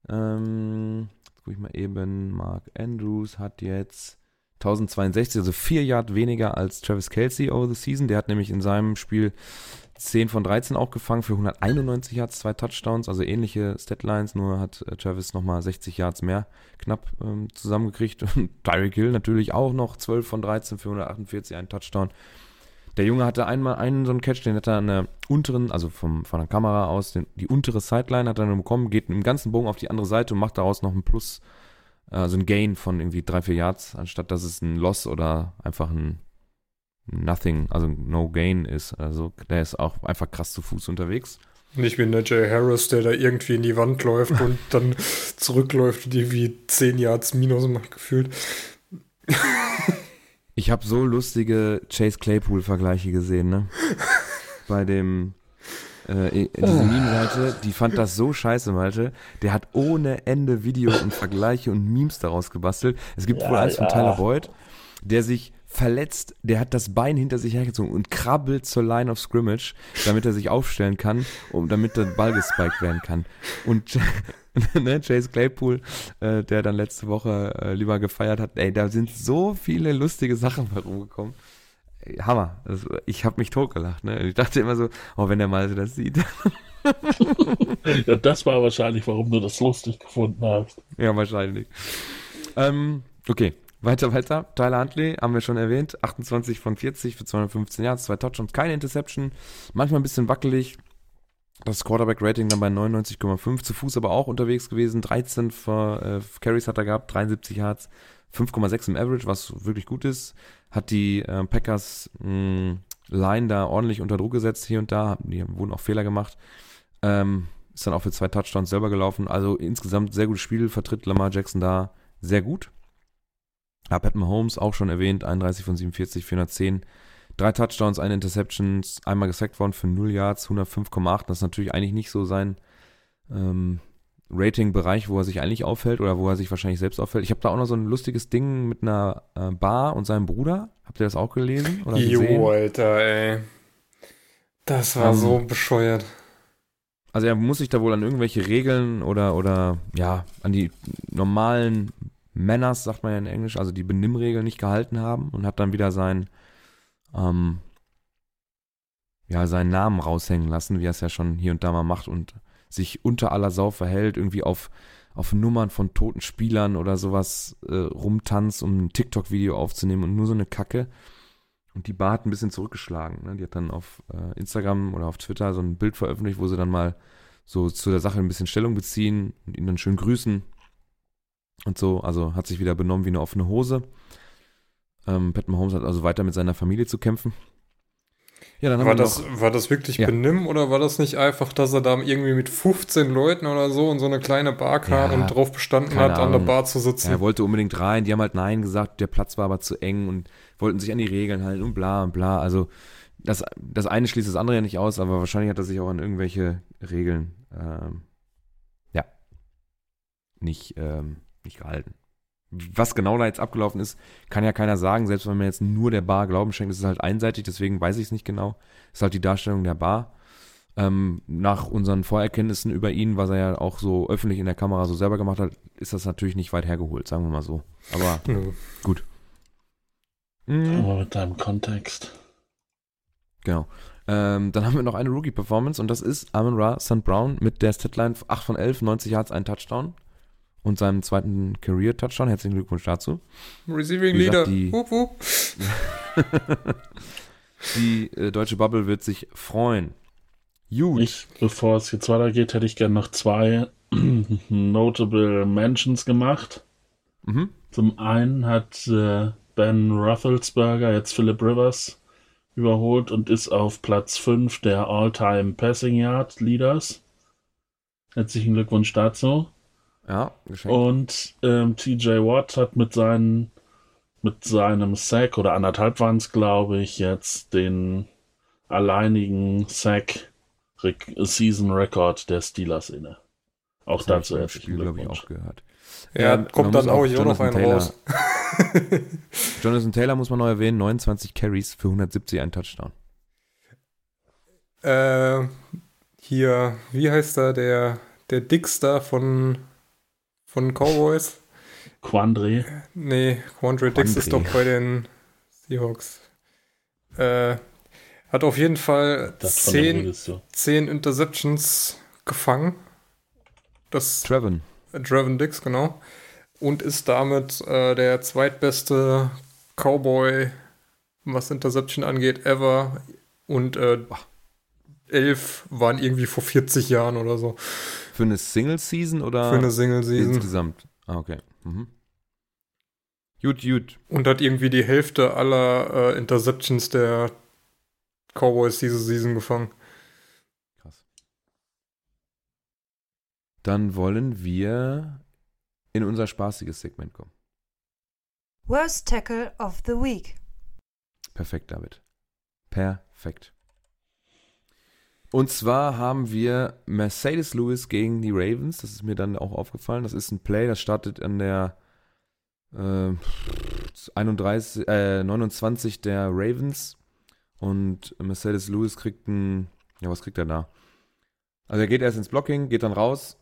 Ähm, jetzt gucke ich mal eben, Mark Andrews hat jetzt 1062, also 4 Yard weniger als Travis Kelsey over the season. Der hat nämlich in seinem Spiel 10 von 13 auch gefangen für 191 Yards, zwei Touchdowns, also ähnliche Statlines, nur hat äh, Travis nochmal 60 Yards mehr knapp ähm, zusammengekriegt. Und Tyreek Hill natürlich auch noch 12 von 13 für 148, ein Touchdown. Der Junge hatte einmal einen so einen Catch, den hat er an der unteren, also vom, von der Kamera aus, den, die untere Sideline hat er dann bekommen, geht im ganzen Bogen auf die andere Seite und macht daraus noch ein Plus, also ein Gain von irgendwie 3, 4 Yards, anstatt dass es ein Loss oder einfach ein Nothing, also No Gain ist. Also der ist auch einfach krass zu Fuß unterwegs. Nicht wie Najee Harris, der da irgendwie in die Wand läuft und dann zurückläuft und irgendwie 10 Yards Minus macht gefühlt. Ich habe so lustige Chase Claypool-Vergleiche gesehen, ne? Bei dem äh, diese Meme-Seite, die fand das so scheiße, Malte. Der hat ohne Ende Videos und Vergleiche und Memes daraus gebastelt. Es gibt Ja, wohl eins von ja. Tyler Boyd, der sich verletzt, der hat das Bein hinter sich hergezogen und krabbelt zur Line of Scrimmage, damit er sich aufstellen kann, um, damit der Ball gespiked werden kann. Und ne, Chase Claypool, äh, der dann letzte Woche äh, lieber gefeiert hat, ey, da sind so viele lustige Sachen bei rumgekommen. Hammer. Das, ich habe mich totgelacht, ne? Ich dachte immer so, oh, wenn der Malte das sieht. ja. Das war wahrscheinlich, warum du das lustig gefunden hast. ja, wahrscheinlich. Ähm, okay. Weiter, weiter. Tyler Huntley, haben wir schon erwähnt. 28 von 40 für 215 Yards, zwei Touchdowns, keine Interception. Manchmal ein bisschen wackelig. Das Quarterback-Rating dann bei 99,5. Zu Fuß aber auch unterwegs gewesen. 13 für, äh, Carries hat er gehabt, 73 Yards, 5,6 im Average, was wirklich gut ist. Hat die äh, Packers mh, Line da ordentlich unter Druck gesetzt hier und da. Die wurden auch Fehler gemacht. Ähm, ist dann auch für zwei Touchdowns selber gelaufen. Also insgesamt sehr gutes Spiel. Vertritt Lamar Jackson da sehr gut. Ja, Pat Mahomes auch schon erwähnt, 31 von 47, 410. Drei Touchdowns, eine Interceptions, einmal gesackt worden für 0 Yards, 105,8. Das ist natürlich eigentlich nicht so sein, ähm, Rating-Bereich, wo er sich eigentlich aufhält oder wo er sich wahrscheinlich selbst aufhält. Ich habe da auch noch so ein lustiges Ding mit einer äh, Bar und seinem Bruder. Habt ihr das auch gelesen oder gesehen? Jo, Alter, ey. Das war Ähm, so bescheuert. Also er muss sich da wohl an irgendwelche Regeln oder, oder ja, an die normalen Manners, sagt man ja in Englisch, also die Benimmregeln nicht gehalten haben und hat dann wieder sein, ähm, ja, seinen Namen raushängen lassen, wie er es ja schon hier und da mal macht und sich unter aller Sau verhält, irgendwie auf, auf Nummern von toten Spielern oder sowas äh, rumtanzt, um ein TikTok-Video aufzunehmen und nur so eine Kacke. Und die Bar hat ein bisschen zurückgeschlagen. Ne? Die hat dann auf äh, Instagram oder auf Twitter so ein Bild veröffentlicht, wo sie dann mal so zu der Sache ein bisschen Stellung beziehen und ihn dann schön grüßen und so. Also hat sich wieder benommen wie eine offene Hose. Ähm, Pat Mahomes hat also weiter mit seiner Familie zu kämpfen. Ja, dann haben War wir das, noch, war das wirklich Ja. Benimm oder war das nicht einfach, dass er da irgendwie mit 15 Leuten oder so in so eine kleine Bar kam Ja, und drauf bestanden hat, an der Ahnung. Bar zu sitzen? er wollte unbedingt rein, die haben halt Nein gesagt, der Platz war aber zu eng und wollten sich an die Regeln halten und bla und bla. Also das, das eine schließt das andere ja nicht aus, aber wahrscheinlich hat er sich auch an irgendwelche Regeln ähm, ja nicht, ähm, nicht gehalten. Was genau da jetzt abgelaufen ist, kann ja keiner sagen. Selbst wenn man jetzt nur der Bar Glauben schenkt, ist es halt einseitig, deswegen weiß ich es nicht genau. Ist halt die Darstellung der Bar. Ähm, nach unseren Vorerkenntnissen über ihn, was er ja auch so öffentlich in der Kamera so selber gemacht hat, ist das natürlich nicht weit hergeholt, sagen wir mal so. Aber Nö. mh, Aber mit deinem Kontext. genau. Ähm, dann haben wir noch eine Rookie-Performance und das ist Amon Ra St. Brown mit der Statline 8 von 11, 90 Yards, ein Touchdown und seinem zweiten Career-Touchdown. Herzlichen Glückwunsch dazu. Receiving Wie Leader. gesagt, die- Wup, wup. Die äh, deutsche Bubble wird sich freuen. Gut. Ich, bevor es jetzt weitergeht, hätte ich gerne noch zwei Notable Mentions gemacht. Mhm. Zum einen hat äh, Ben Roethlisberger jetzt Philip Rivers überholt und ist auf Platz 5 der All-Time Passing Yard Leaders. Herzlichen Glückwunsch dazu. Ja, geschenkt. Und ähm, TJ Watt hat mit, seinen, mit seinem Sack oder anderthalb waren es, glaube ich, jetzt den alleinigen Sack Season Record der Steelers inne. Auch Das dazu herzlichen Spiel, glaube ich, Glückwunsch. auch gehört. Ja, Ähm, kommt dann auch ich auch noch Jonathan einen Taylor- raus. Jonathan Taylor muss man noch erwähnen, 29 Carries für 170, ein Touchdown. Äh, hier, wie heißt er, der, der Dickster von, von Cowboys? Quandre, Nee, Quandre Dix ist doch bei den Seahawks. Äh, hat auf jeden Fall das von dem zehn, redest du. zehn Interceptions gefangen. Das Trevin. äh, Draven Dix, genau. Und ist damit äh, der zweitbeste Cowboy, was Interception angeht, ever. Und äh, elf waren irgendwie vor 40 Jahren oder so. Für eine Single-Season oder Für eine Single-Season. insgesamt? Ah, okay. Mhm. Gut, gut. Und hat irgendwie die Hälfte aller äh, Interceptions der Cowboys diese Season gefangen. Krass. Dann wollen wir in unser spaßiges Segment kommen. Worst Tackle of the Week. Perfekt, David. Perfekt. Und zwar haben wir Mercedes Lewis gegen die Ravens. Das ist mir dann auch aufgefallen. Das ist ein Play, das startet an der äh, 31, äh, 29 der Ravens. Und Mercedes Lewis kriegt ein, ja, was kriegt er da? Also er geht erst ins Blocking, geht dann raus.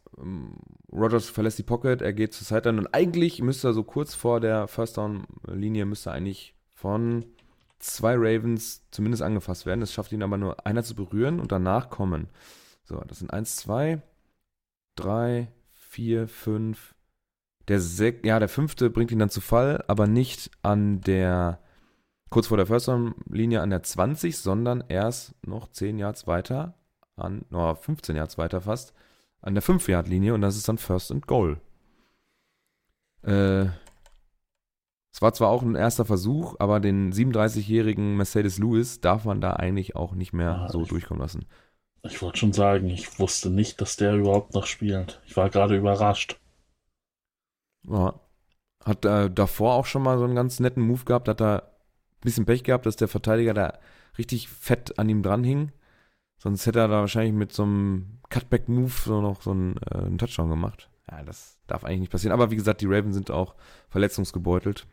Rogers verlässt die Pocket, er geht zur Sideline und eigentlich müsste er so kurz vor der First Down Linie müsste eigentlich von zwei Ravens zumindest angefasst werden. Es schafft ihn aber nur einer zu berühren und danach kommen. So, das sind eins, zwei, drei, vier, fünf. Der sech, ja, der fünfte bringt ihn dann zu Fall, aber nicht an der, kurz vor der First Linie an der 20, sondern erst noch 10 Yards weiter an, no, 15 Yards weiter fast, an der 5 Yard Linie und das ist dann First and Goal. Äh, es war zwar auch ein erster Versuch, aber den 37-jährigen Mercedes Lewis darf man da eigentlich auch nicht mehr Ah, so ich- durchkommen lassen. Ich wollte schon sagen, ich wusste nicht, dass der überhaupt noch spielt. Ich war gerade überrascht. Ja. Hat äh, davor auch schon mal so einen ganz netten Move gehabt, hat da ein bisschen Pech gehabt, dass der Verteidiger da richtig fett an ihm dran hing. Sonst hätte er da wahrscheinlich mit so einem Cutback-Move so noch so einen, äh, einen Touchdown gemacht. Ja, das darf eigentlich nicht passieren. Aber wie gesagt, die Ravens sind auch verletzungsgebeutelt.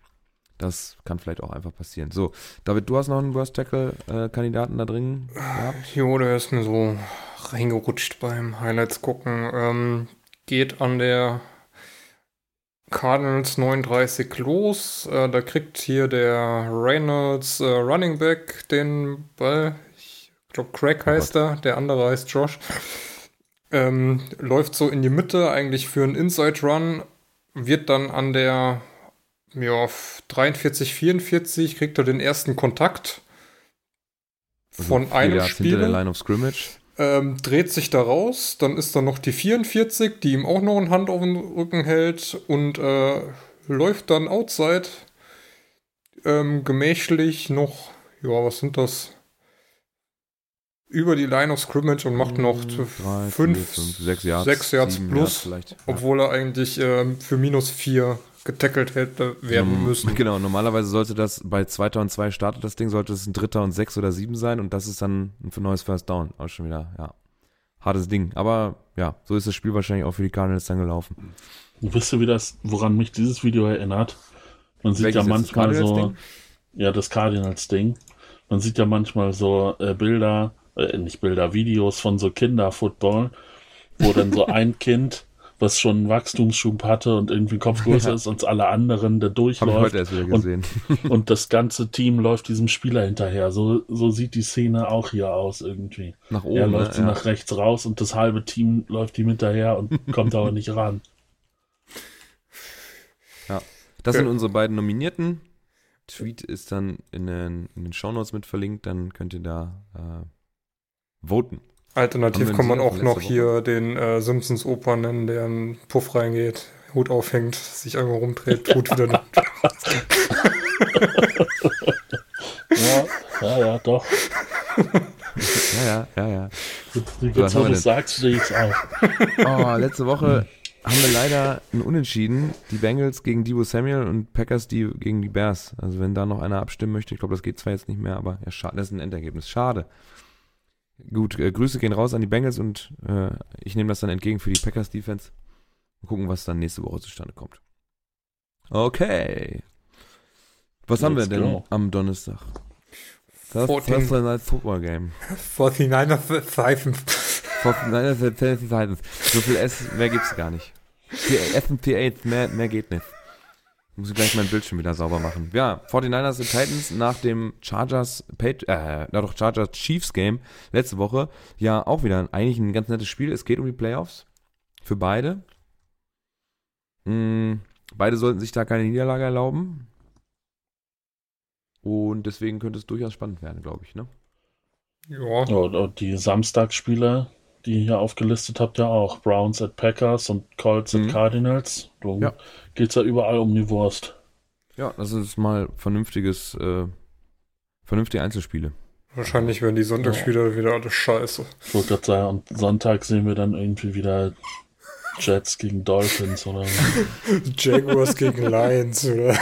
Das kann vielleicht auch einfach passieren. So, David, du hast noch einen Worst Tackle-Kandidaten da drin gehabt? Jo, der ist mir so reingerutscht beim Highlights gucken. Ähm, geht an der Cardinals 39 los. Äh, da kriegt hier der Reynolds äh, Running Back den Ball. Ich glaube, Craig heißt er. Der andere heißt Josh. Ähm, läuft so in die Mitte, eigentlich für einen Inside Run. Wird dann an der ja, 43, 44 kriegt er den ersten Kontakt Also von vier einem Yards hinter der Spieler. Line of Scrimmage. Ähm, dreht sich da raus, dann ist da noch die 44, die ihm auch noch eine Hand auf den Rücken hält und äh, läuft dann outside ähm, gemächlich noch, ja, was sind das? Über die Line of Scrimmage und macht noch Hm, drei, fünf, vier, fünf, sechs Yards. sechs Yards plus, Yards obwohl er eigentlich ähm, für minus 4 getackelt hätte werden Norm- müssen. Genau, normalerweise sollte das bei zweiter und zwei startet das Ding, sollte es ein dritter und sechs oder sieben sein und das ist dann ein neues First Down. Auch schon wieder, ja. Hartes Ding. Aber ja, so ist das Spiel wahrscheinlich auch für die Cardinals dann gelaufen. Wisst ihr, wie das, woran mich dieses Video erinnert? Man sieht Welches ja manchmal so, ja, das Cardinals-Ding. Man sieht ja manchmal so äh, Bilder, äh, nicht Bilder, Videos von so Kinder-Football, wo dann so ein Kind, was schon einen Wachstumsschub hatte und irgendwie Kopf größer Ja. ist als alle anderen, der durchläuft und- und das ganze Team läuft diesem Spieler hinterher. So, so sieht die Szene auch hier aus irgendwie. Nach oben. er läuft so ja. nach rechts raus und das halbe Team läuft ihm hinterher und kommt aber nicht ran. Das sind Ja. unsere beiden Nominierten. Tweet ist dann in den, in den Shownotes mit verlinkt, dann könnt ihr da äh, voten. Alternativ kann man einen auch noch hier den äh, Simpsons Opa nennen, der in den Puff reingeht, Hut aufhängt, sich einmal rumdreht, Hut wieder. Ja, ja, ja, doch. Ja, ja, ja, ja. Jetzt, wo du sagst, stehe ich auch. Oh, letzte Woche haben wir leider ein Unentschieden. Die Bengals gegen Debo Samuel und Packers die gegen die Bears. Also wenn da noch einer abstimmen möchte, ich glaube, das geht zwar jetzt nicht mehr, aber ja, schade, das ist ein Endergebnis. Schade. Gut, äh, Grüße gehen raus an die Bengals und äh, ich nehme das dann entgegen für die Packers Defense. Mal gucken, was dann nächste Woche zustande kommt. Okay. Was haben wir Let's denn go. am Donnerstag? Das 14. Thursday Night Football Game. 49er pfeifen. Nein, das ist Tennessee Titans. So viel S, mehr gibt's gar nicht. F und T8, mehr, mehr geht nicht. Muss ich gleich mein Bildschirm wieder sauber machen. Ja, 49ers und Titans nach dem Chargers, äh, na doch Chargers Chiefs Game letzte Woche. Ja, auch wieder ein, eigentlich ein ganz nettes Spiel. Es geht um die Playoffs. Für beide. Mm, beide sollten sich da keine Niederlage erlauben. Und deswegen könnte es durchaus spannend werden, glaube ich, ne? Ja, Und, und die Samstagsspiele, die ihr hier aufgelistet habt, ja auch. Browns at Packers und Colts Mhm. at Cardinals. Da Ja. Geht's ja überall um die Wurst. Ja, das ist mal vernünftiges, äh, vernünftige Einzelspiele. wahrscheinlich werden die Sonntagsspiele wieder alles scheiße. Ich wollte gerade sagen, und Sonntag sehen wir dann irgendwie wieder Jets gegen Dolphins oder Jaguars gegen Lions oder.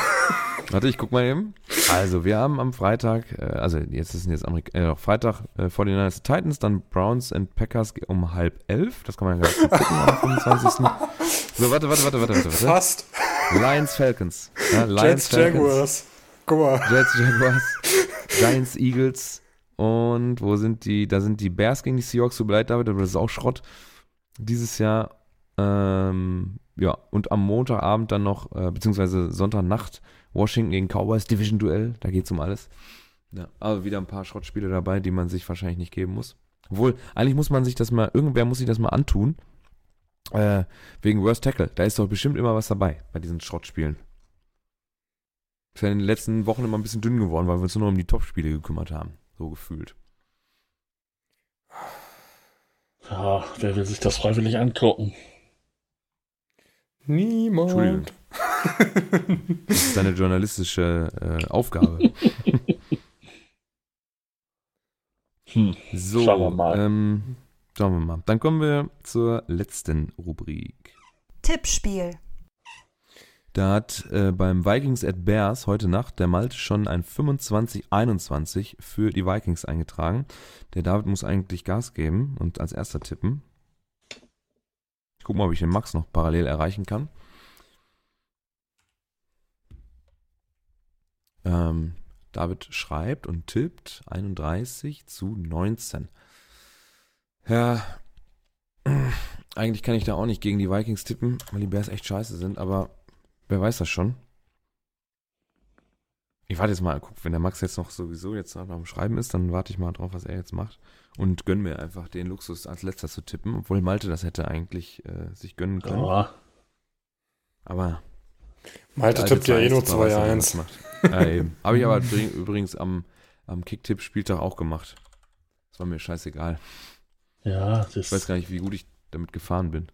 Warte, ich guck mal eben. Also, wir haben am Freitag, äh, also jetzt ist jetzt Amerik äh, Freitag äh, 49ers Titans, dann Browns and Packers um halb elf. Das kann man ja gleich mal gucken am 25. So, warte, warte, warte, warte, warte. warte. Fast. Lions Falcons. Ja, Lions Jets Falcons. Jaguars. Guck mal. Jets Jaguars. Giants Eagles. Und wo sind die? Da sind die Bears gegen die Seahawks. Tut mir leid, David, aber das ist auch Schrott. Dieses Jahr. Ähm, ja, und am Montagabend dann noch, äh, beziehungsweise Sonntagnacht, Washington gegen Cowboys, Division-Duell, da geht's um alles. Ja, aber wieder ein paar Schrottspiele dabei, die man sich wahrscheinlich nicht geben muss. Obwohl, eigentlich muss man sich das mal, irgendwer muss sich das mal antun. Äh, wegen Worst Tackle. Da ist doch bestimmt immer was dabei bei diesen Schrottspielen. Ist ja in den letzten Wochen immer ein bisschen dünn geworden, weil wir uns nur noch um die Top-Spiele gekümmert haben. So gefühlt. Ja, wer will sich das freiwillig angucken? Niemand. Entschuldigung. Das ist deine journalistische äh, Aufgabe. Hm. So, Schauen wir mal. Ähm, schauen wir mal. Dann kommen wir zur letzten Rubrik. Tippspiel. Da hat äh, beim Vikings at Bears heute Nacht der Malte schon ein 25-21 für die Vikings eingetragen. Der David muss eigentlich Gas geben und als erster tippen. Ich gucke mal, ob ich den Max noch parallel erreichen kann. Ähm, David schreibt und tippt 31 zu 19. Ja, eigentlich kann ich da auch nicht gegen die Vikings tippen, weil die Bears echt scheiße sind, aber wer weiß das schon. Ich warte jetzt mal, guck, wenn der Max jetzt noch sowieso jetzt noch am Schreiben ist, dann warte ich mal drauf, was er jetzt macht und gönn mir einfach den Luxus als letzter zu tippen, obwohl Malte das hätte eigentlich äh, sich gönnen können. Ja, Aber Malte tippt ja eh nur Vereinsbar weiß, wie man das 2-1. macht. Ja, eben. Habe ich aber übrig- übrigens am, am Kicktipp-Spieltag auch gemacht. Das war mir scheißegal. ja, das Ich weiß gar nicht, wie gut ich damit gefahren bin.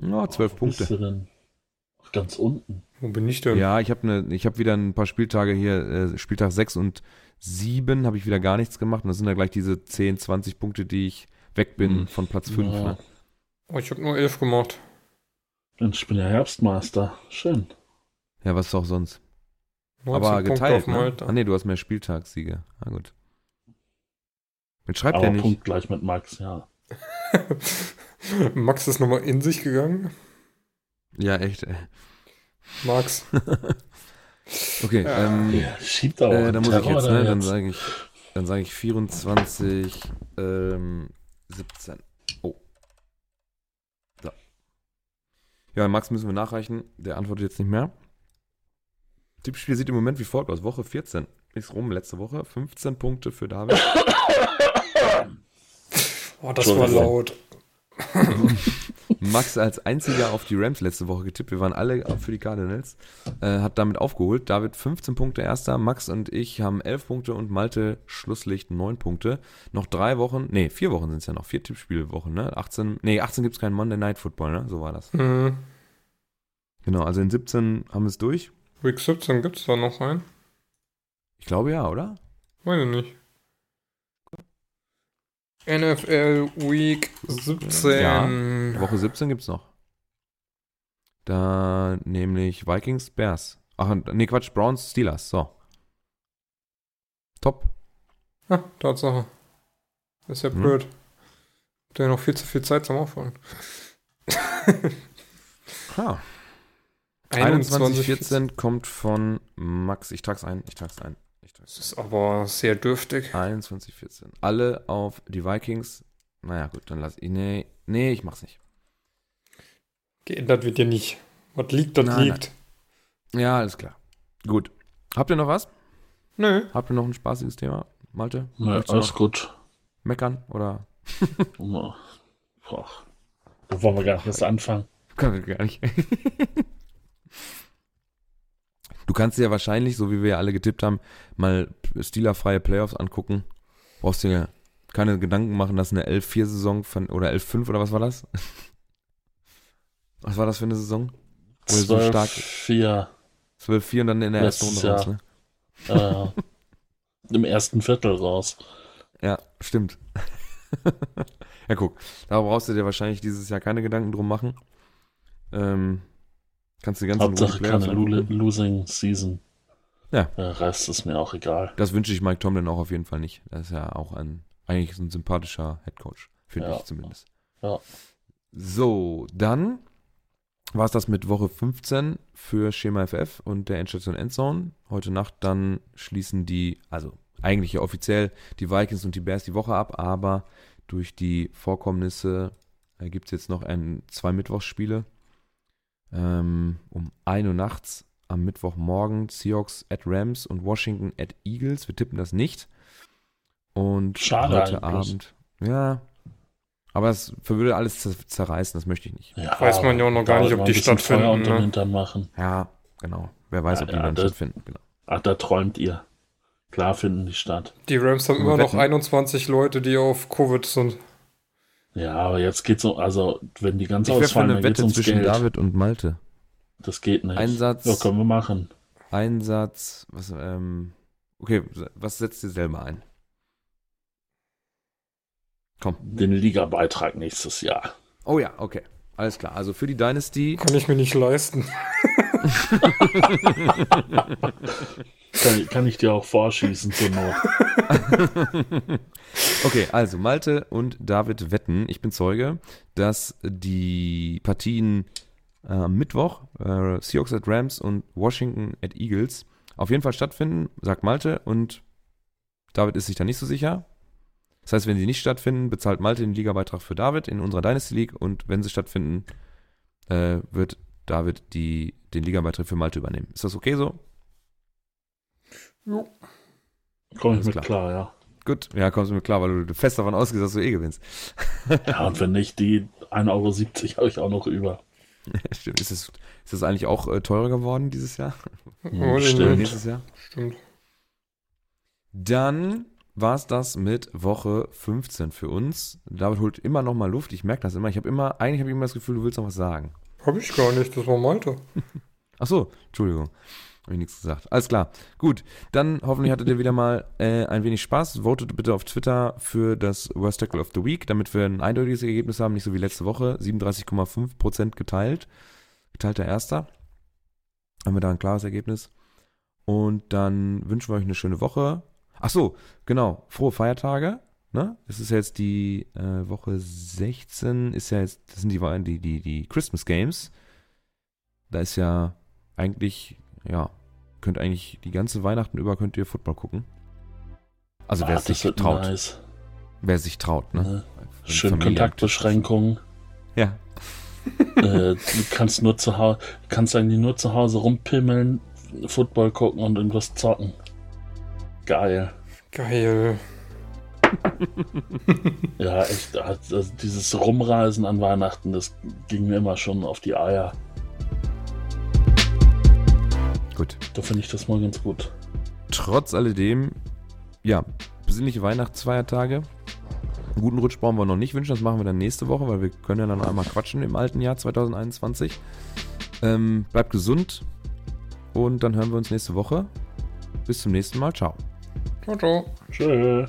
Ja, zwölf Wo bist Punkte. du denn? Ganz unten. Wo bin ich denn? Ja, ich habe ne, ich hab wieder ein paar Spieltage hier, äh, Spieltag 6 und 7 habe ich wieder gar nichts gemacht. Und das sind ja gleich diese 10, 20 Punkte, die ich weg bin Hm. von Platz 5. Ja. Ne? Oh, ich habe nur 11 gemacht. Und ich bin ja Herbstmeister. Schön. Ja, was auch sonst. 19 Aber geteilt, auf ne? Ah nee, du hast mehr Spieltagssiege. Ah gut. Jetzt schreibt Aber er nicht. Punkt gleich mit Max, ja. Max ist nochmal in sich gegangen. Ja, echt. Ey. Max. Okay, Ja. ähm, Ja, schiebt aber Äh, da muss ich jetzt, ne? Dann sage ich, dann sage ich 24, ähm, 17. Oh. So. Ja, Max müssen wir nachreichen. Der antwortet jetzt nicht mehr. Tippspiel sieht im Moment wie folgt aus. Woche 14 ist rum, letzte Woche. 15 Punkte für David. Oh, das war laut. Max als einziger auf die Rams letzte Woche getippt. Wir waren alle für die Cardinals. Äh, hat damit aufgeholt. David 15 Punkte erster. Max und ich haben 11 Punkte und Malte Schlusslicht 9 Punkte. Noch drei Wochen, nee, vier Wochen sind es ja noch. Vier Tippspielwochen, ne? 18, nee, 18 gibt es keinen Monday Night Football, ne? So war das. Mhm. Genau, also in 17 haben wir es durch. Week 17 gibt's da noch einen? Ich glaube ja, oder? Weiß ich nicht. NFL Week 17. Woche 17 gibt es noch. Da nämlich Vikings, Bears. Ach, nee, Quatsch, Browns, Steelers. So. Top. Ah, Tatsache. Ist ja Hm. blöd. Habt ihr noch viel zu viel Zeit zum Aufholen. Ha. 21, 21, 14 kommt von Max. Ich trag's ein, ich trag's ein. Das ist aber sehr dürftig. 21, 14. Alle auf die Vikings. Naja, gut, dann lass ich. Nee, nee, ich mach's nicht. Geändert wird ja nicht. Was liegt, das Nein, liegt. Ja, alles klar. Gut. Habt ihr noch was? Nö. Habt ihr noch ein spaßiges Thema? Malte? Möchtest du alles gut. meckern? Oder? Boah. Da wollen wir gar nicht erst anfangen. Kann ich gar nicht. Du kannst dir ja wahrscheinlich, so wie wir ja alle getippt haben, mal stilerfreie Playoffs angucken. Brauchst dir keine Gedanken machen, dass eine 11-4-Saison von, oder 11-5 oder was war das? Was war das für eine Saison? Wo ihr so 12, stark- 4 12-4 und dann in der ersten Runde raus, ne? äh, im ersten Viertel raus. Ja, stimmt. ja, guck, da brauchst du dir wahrscheinlich dieses Jahr keine Gedanken drum machen. Ähm, kannst du die ganzen Hauptsache keine. Lo Losing Season. Ja. Der Rest ist mir auch egal. Das wünsche ich Mike Tomlin auch auf jeden Fall nicht. Er ist ja auch ein, eigentlich ein sympathischer Headcoach, finde Ja. ich zumindest. Ja. So, dann war es das mit Woche 15 für Schema FF und der Endstation Endzone. Heute Nacht dann schließen die, also eigentlich ja offiziell die Vikings und die Bears die Woche ab, aber durch die Vorkommnisse gibt es jetzt noch ein, zwei Mittwochsspiele. Ähm, um 1 Uhr nachts am Mittwochmorgen Seahawks at Rams und Washington at Eagles. Wir tippen das nicht. Und Schade heute eigentlich. Abend. Ja. Aber es würde alles zer- zerreißen, das möchte ich nicht. Ja, Weiß man ja auch noch gar nicht, ob die stattfinden, ne? Hintern machen. Ja, genau. Wer weiß, Ja, ob die ja, dann das- stattfinden. Genau. Ach, da träumt ihr. Klar finden die statt. Die Rams haben Wir immer noch wetten. 21 Leute, die auf Covid sind. Ja, aber jetzt geht's um, also wenn die ganz Ich ausfallen, eine dann geht's Wette ums zwischen Geld. David und Malte. Das geht nicht. Einsatz. Ja, können wir machen. Einsatz, was, ähm, okay, was setzt ihr selber ein? Komm. Den Ligabeitrag nächstes Jahr. Oh ja, okay. Alles klar. Also für die Dynasty. Kann ich mir nicht leisten. Kann, kann ich dir auch vorschießen zur Not. Okay, also Malte und David wetten. Ich bin Zeuge, dass die Partien äh, am Mittwoch, äh, Seahawks at Rams und Washington at Eagles, auf jeden Fall stattfinden, sagt Malte. Und David ist sich da nicht so sicher. Das heißt, wenn sie nicht stattfinden, bezahlt Malte den Ligabeitrag für David in unserer Dynasty League. Und wenn sie stattfinden, äh, wird David die, den Ligabeitrag für Malte übernehmen. Ist das okay so? Jo. Komme ich mit klar. klar, ja. Gut, ja, kommst du mir klar, weil du fest davon ausgehst, dass du eh gewinnst. Ja, und wenn nicht, die 1,70 Euro habe ich auch noch über. Stimmt. Ist es, ist es eigentlich auch äh, teurer geworden dieses Jahr? Oh, stimmt. Oder nächstes Jahr? Stimmt. Dann war es das mit Woche 15 für uns. David holt immer noch mal Luft. Ich merke das immer. Ich habe immer, eigentlich habe ich immer das Gefühl, du willst noch was sagen. Hab ich gar nicht, das war Malte. Ach so, Entschuldigung. Habe ich nichts gesagt. Alles klar. Gut. Dann hoffentlich hattet ihr wieder mal äh, ein wenig Spaß. Votet bitte auf Twitter für das Worst Tackle of the Week, damit wir ein eindeutiges Ergebnis haben, nicht so wie letzte Woche. 37,5% geteilt. Geteilter Erster. Haben wir da ein klares Ergebnis. Und dann wünschen wir euch eine schöne Woche. Ach so, genau. Frohe Feiertage. Ne? Das ist ja jetzt die äh, Woche 16, ist ja jetzt, das sind die, die, die, die Christmas Games. Da ist ja eigentlich, ja, könnt eigentlich die ganze Weihnachten über könnt ihr Football gucken. Also wer Ah, es sich traut. nice. Wer sich traut, ne? Ne? Wenn Schön Familie- Kontaktbeschränkungen. Ja. äh, du kannst nur zu Hause, kannst eigentlich nur zu Hause rumpimmeln, Football gucken und irgendwas zocken. Geil. Geil. Ja, echt. Also dieses Rumreisen an Weihnachten, das ging mir immer schon auf die Eier. Gut. Da finde ich das mal ganz gut. Trotz alledem, ja, besinnliche Weihnachtsfeiertage. Einen guten Rutsch brauchen wir noch nicht wünschen, das machen wir dann nächste Woche, weil wir können ja dann einmal quatschen im alten Jahr 2021. Ähm, bleibt gesund und dann hören wir uns nächste Woche. Bis zum nächsten Mal. Ciao. Ciao, ciao. Tschö.